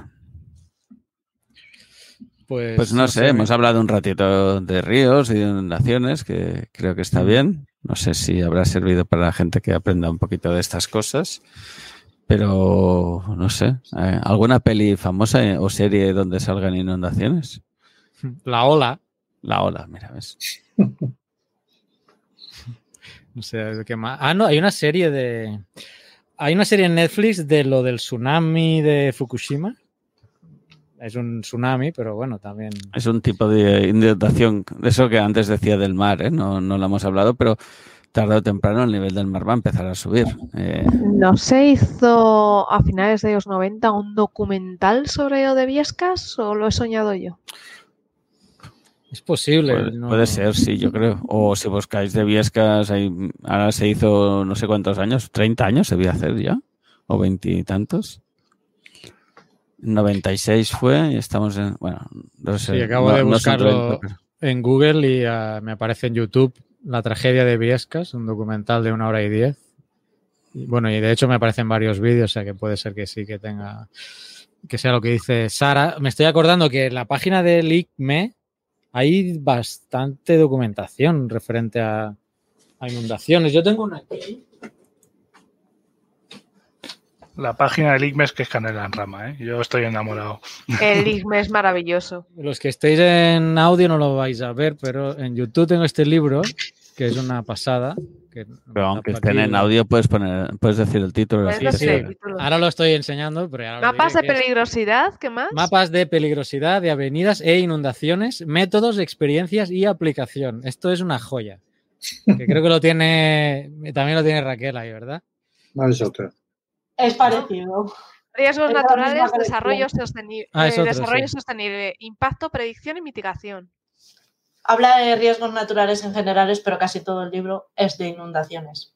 Pues, Pues no sé, hemos hablado un ratito de ríos y de inundaciones, que creo que está bien. No sé si habrá servido para la gente que aprenda un poquito de estas cosas, pero no sé. eh, ¿Alguna peli famosa eh, o serie donde salgan inundaciones? La ola. La ola, mira, ves. No sé qué más. Ah, no, hay una serie de. Hay una serie en Netflix de lo del tsunami de Fukushima. Es un tsunami, pero bueno, también. Es un tipo de inundación, eso que antes decía del mar, ¿eh? no, no lo hemos hablado, pero tarde o temprano el nivel del mar va a empezar a subir. Eh, ¿No se hizo a finales de los 90 un documental sobre lo de Viescas o lo he soñado yo? Es posible. Puede, no- puede ser, sí, yo creo. O si buscáis de Viescas, ahí- ahora se hizo no sé cuántos años, 30 años se debía hacer ya, o veintitantos. 96 fue y estamos en, bueno, no sé. Sí, acabo no- de buscarlo 30, pero- en Google y ah, me aparece en YouTube La tragedia de Viescas, un documental de una hora y diez. Bueno, y de hecho me aparecen varios vídeos, o sea que puede ser que sí que tenga. que sea lo que dice Sara. Me estoy acordando que en la página del ICME hay bastante documentación referente a, a inundaciones. Yo tengo una aquí. La página del ICMES que es canela en rama, ¿eh? Yo estoy enamorado. El IGME es maravilloso. Los que estéis en audio no lo vais a ver, pero en YouTube tengo este libro, que es una pasada. Que Pero aunque estén en audio, puedes poner, puedes decir el título. Así decir el título. Ahora lo estoy enseñando, pero Mapas de diré, peligrosidad, ¿qué más? Mapas de peligrosidad de avenidas e inundaciones, métodos, experiencias y aplicación. Esto es una joya. Que creo que lo tiene, también lo tiene Raquel ahí, ¿verdad? No es otra. Es parecido. Riesgos Es naturales, desarrollo, Ah, es eh, otro, desarrollo sí. sostenible, impacto, predicción y mitigación. Habla de riesgos naturales en generales, pero casi todo el libro es de inundaciones.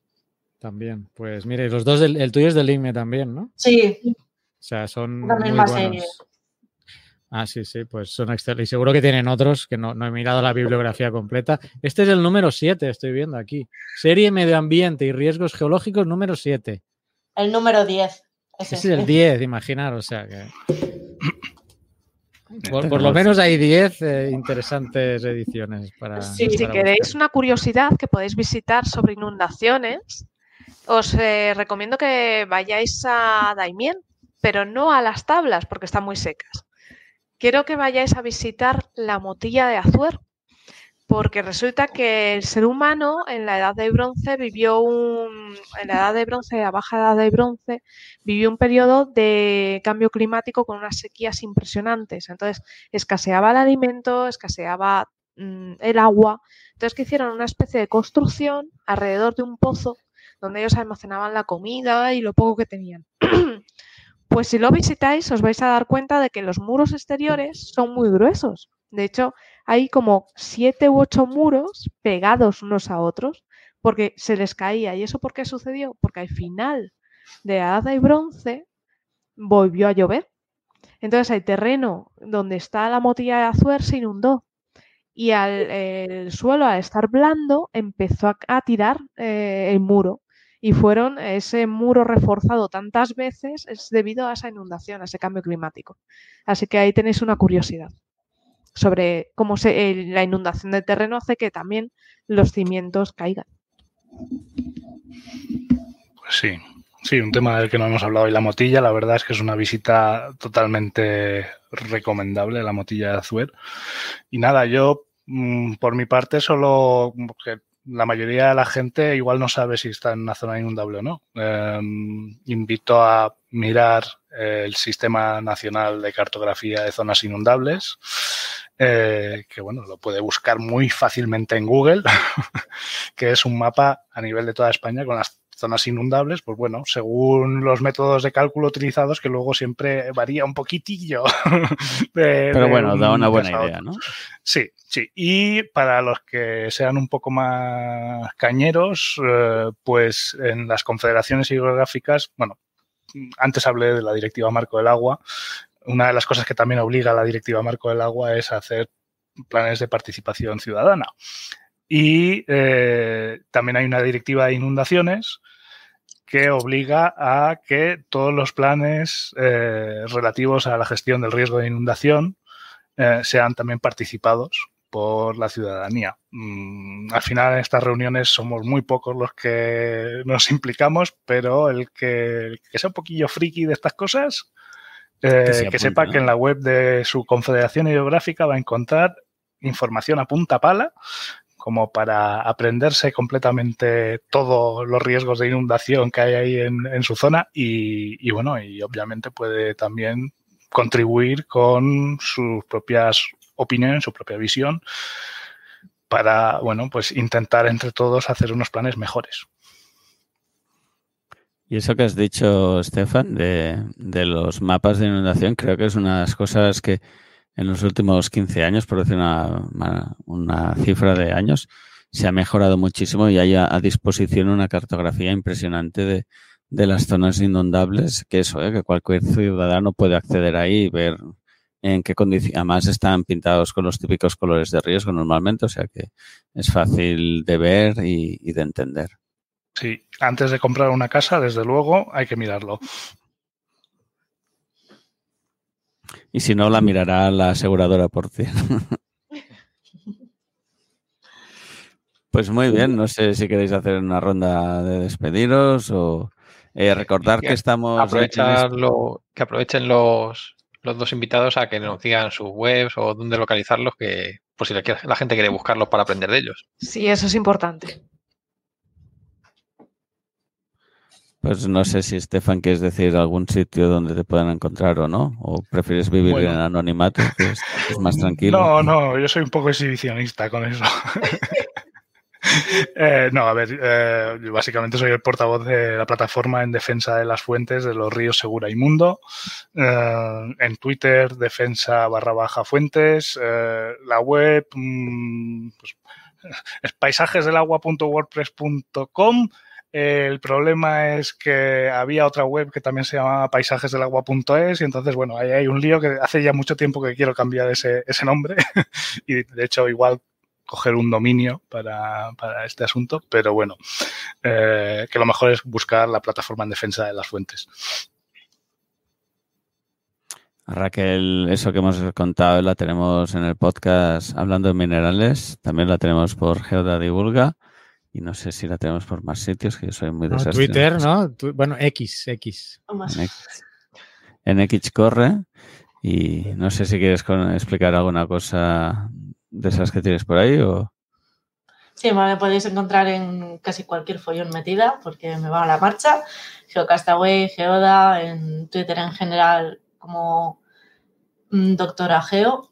También. Pues mire, los dos, del- el tuyo es del INME también, ¿no? Sí, O sea, son La muy misma buenos. serie. Ah, sí, sí, pues son excelentes. Y seguro que tienen otros, que no, no he mirado la bibliografía completa. Este es el número 7, estoy viendo aquí. Serie Medio Ambiente y Riesgos Geológicos número 7. El número 10. Es Ese es el 10, imaginar, o sea que... Por, por lo menos hay 10 eh, interesantes ediciones para... Sí, Si queréis buscar. una curiosidad que podéis visitar sobre inundaciones, os eh, recomiendo que vayáis a Daimiel, pero no a las tablas porque están muy secas. Quiero que vayáis a visitar la motilla de Azuero, porque resulta que el ser humano en la edad de bronce vivió un, en la edad de bronce, la baja edad de bronce, vivió un periodo de cambio climático con unas sequías impresionantes. Entonces, escaseaba el alimento, escaseaba mm, el agua. Entonces hicieron una especie de construcción alrededor de un pozo donde ellos almacenaban la comida y lo poco que tenían. Pues si lo visitáis os vais a dar cuenta de que los muros exteriores son muy gruesos. De hecho, hay como siete u ocho muros pegados unos a otros porque se les caía. ¿Y eso por qué sucedió? Porque al final de Hada y Bronce volvió a llover. Entonces el terreno donde está la motilla de Azuer se inundó y al, el suelo al estar blando empezó a, tirar eh, el muro y fueron ese muro reforzado tantas veces es debido a esa inundación, a ese cambio climático. Así que ahí tenéis una curiosidad sobre cómo se, el- la inundación del terreno hace que también los cimientos caigan. Pues sí, sí, un tema del que no hemos hablado hoy, la motilla, la verdad es que es una visita totalmente recomendable, la motilla de Azuer. Y nada, yo mm, por mi parte solo, la mayoría de la gente igual no sabe si está en una zona inundable o no. Eh, invito a mirar eh, el Sistema Nacional de Cartografía de Zonas Inundables, eh, que bueno, lo puede buscar muy fácilmente en Google, que es un mapa a nivel de toda España con las zonas inundables, pues bueno, según los métodos de cálculo utilizados, que luego siempre varía un poquitillo. de- Pero bueno, da un una buena idea. ¿no? Sí, sí. Y para los que sean un poco más cañeros, eh, pues en las confederaciones hidrográficas, bueno, antes hablé de la Directiva Marco del Agua. Una de las cosas que también obliga a la Directiva Marco del Agua es hacer planes de participación ciudadana. Y eh, también hay una directiva de inundaciones que obliga a que todos los planes eh, relativos a la gestión del riesgo de inundación eh, sean también participados por la ciudadanía. Mm, al final en estas reuniones somos muy pocos los que nos implicamos, pero el que, el que sea un poquillo friki de estas cosas, eh, Que sepa que en la web de su confederación hidrográfica va a encontrar información a punta pala como para aprenderse completamente todos los riesgos de inundación que hay ahí en, en su zona y, y, bueno, y obviamente puede también contribuir con sus propias opiniones, su propia visión para, bueno, pues intentar entre todos hacer unos planes mejores. Y eso que has dicho, Stefan, de, de los mapas de inundación, creo que es una de las cosas que en los últimos 15 años, por decir una, una- cifra de años, se ha mejorado muchísimo y hay a, disposición una cartografía impresionante de, de las zonas inundables, que eso, ¿eh? que cualquier ciudadano puede acceder ahí y ver en qué condiciones. Además están pintados con los típicos colores de riesgo normalmente, o sea que es fácil de ver y de entender. Sí, antes de comprar una casa, desde luego, hay que mirarlo. Y si no, la mirará la aseguradora por ti. Pues muy bien, no sé si queréis hacer una ronda de despediros o eh, recordar que estamos... en Aprovechar este- lo- que aprovechen los, los dos invitados a que nos digan sus webs o dónde localizarlos, que por si la, la gente quiere buscarlos para aprender de ellos. Sí, eso es importante. Pues no sé si Estefan quieres decir algún sitio donde te puedan encontrar o no, o prefieres vivir Bueno. en anonimato, que es, es más tranquilo. No, no, yo soy un poco exhibicionista con eso. Eh, no, a ver, eh, yo básicamente soy el portavoz de la plataforma en defensa de las fuentes de los ríos Segura y Mundo. Eh, en Twitter, defensa barra baja fuentes. La web mm, pues, es paisajesdelagua.wordpress.com. El problema es que había otra web que también se llamaba paisajesdelagua.es y entonces, bueno, ahí hay un lío que hace ya mucho tiempo que quiero cambiar ese, ese nombre y de hecho igual coger un dominio para, para este asunto, pero bueno, eh, que lo mejor es buscar la plataforma en defensa de las fuentes. Raquel, eso que hemos contado la tenemos en el podcast hablando de minerales, también la tenemos por Geoda Divulga y no sé si la tenemos por más sitios, que yo soy muy No, desastre. en Twitter, ¿no? Tu- bueno, X, X. En X, en X corre y no sé si quieres con- explicar alguna cosa de esas que tienes por ahí o... Sí, me podéis encontrar en casi cualquier follón metida porque me va a la marcha. Geocastaway, Geoda, en Twitter en general como mm, doctora Geo.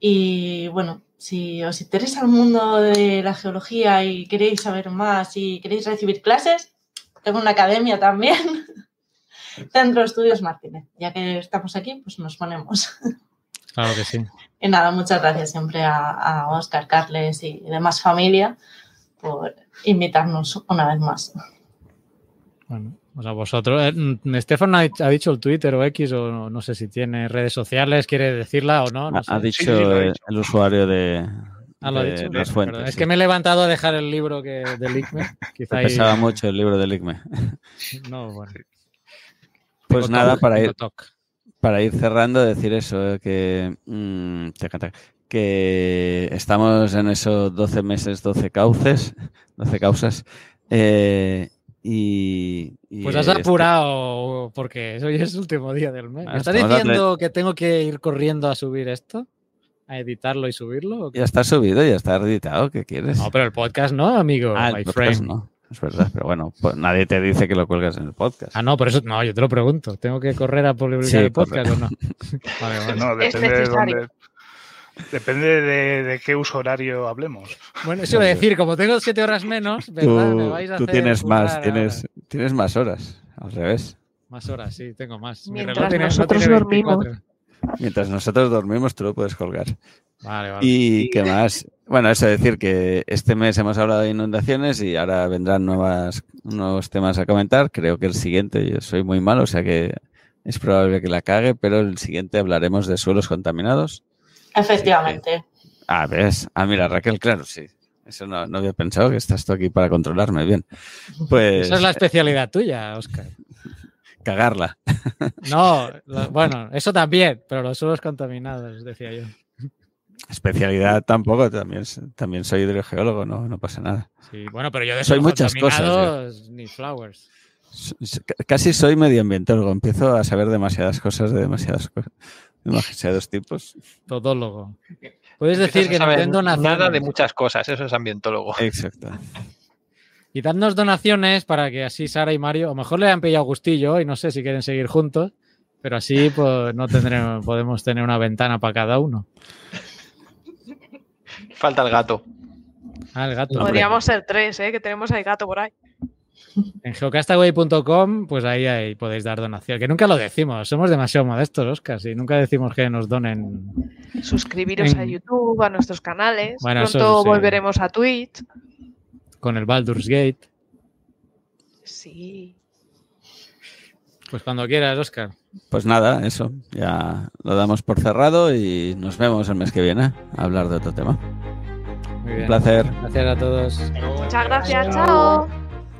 Y bueno, si os interesa el mundo de la geología y queréis saber más y queréis recibir clases, tengo una academia también, Centro Estudios Martínez. Ya que estamos aquí, pues nos ponemos. Claro que sí. Y nada, muchas gracias siempre a, a Oscar, Carles y demás familia por invitarnos una vez más. Bueno, pues a vosotros. Eh, mm, Estefan ha, ha dicho el Twitter o X o no, no sé si tiene redes sociales, quiere decirla o no. no Ha, sé. ha dicho Sí, sí, lo ha el, dicho. el usuario de, Ah, lo ha de dicho. las fuentes. Es que me he levantado a dejar el libro que, del ICME. Quizá ahí- pesaba mucho el libro del ICME. No, bueno. Pues Tengo nada, para ir, para ir cerrando, decir eso, eh, que, mm, taca, taca, que estamos en esos 12 meses, 12 cauces, 12 causas. eh, y, y, Pues has este- apurado porque hoy es el último día del mes. Ah, ¿Me estás estamos dándole- diciendo que tengo que ir corriendo a subir esto? ¿A editarlo y subirlo? o? Ya está subido, ya está editado, ¿qué quieres? No, pero el podcast no, amigo. ah, my el podcast friend. no, es verdad, pero bueno, pues nadie te dice que lo cuelgas en el podcast. Ah, no, por eso no, yo te lo pregunto. ¿Tengo que correr a publicar Sí, el podcast o no? Vale, vale. No, Es depende de dónde. Depende de, de qué uso horario hablemos. Bueno, eso iba a decir, como tengo siete horas menos, ¿verdad? Me Tú, vais a tú hacer tienes más, tienes, tienes más horas, al revés. Más horas, sí, tengo más. Mi Mientras reloj tiene- no nosotros tiene dormimos. 24. Mientras nosotros dormimos, tú lo puedes colgar. Vale, vale. ¿Y qué más? Bueno, eso decir que este mes hemos hablado de inundaciones y ahora vendrán nuevas, nuevos temas a comentar. Creo que el siguiente, yo soy muy malo, o sea que es probable que la cague, pero el siguiente hablaremos de suelos contaminados. Efectivamente. Ah, ¿ves? Ah, mira, Raquel, claro, sí. Eso no, no había pensado que estás tú aquí para controlarme bien. Pues Esa es la especialidad tuya, Oscar. cagarla. No, lo- bueno, eso también, pero los suelos contaminados, decía yo. Especialidad tampoco, también, también soy hidrogeólogo, no, no pasa nada. Sí, bueno, pero yo de Soy muchas cosas, contaminados, ni flowers. Casi soy medioambientólogo, empiezo a saber demasiadas cosas de demasiadas cosas, demasiados tipos. Todólogo. Puedes decir a que donaciones. Nada de muchas cosas, eso es ambientólogo. Exacto. Y dadnos donaciones para que así Sara y Mario, o mejor le han pillado gustillo y no sé si quieren seguir juntos, pero así pues no tendremos, podemos tener una ventana para cada uno. Falta el gato. Ah, el gato. Podríamos ser tres, ¿eh? que tenemos ahí gato por ahí. En geocastaway.com, pues ahí, ahí podéis dar donación. Que nunca lo decimos, somos demasiado modestos, Oscar, y nunca decimos que nos donen. Suscribiros En- a YouTube, a nuestros canales. Bueno, eso Pronto sí. volveremos a Twitch. con el Baldur's Gate. Sí. Pues cuando quieras, Oscar. Pues nada, eso. Ya lo damos por cerrado y nos vemos el mes que viene a hablar de otro tema. Muy Un bien. placer. Gracias a todos. Muchas gracias, chao.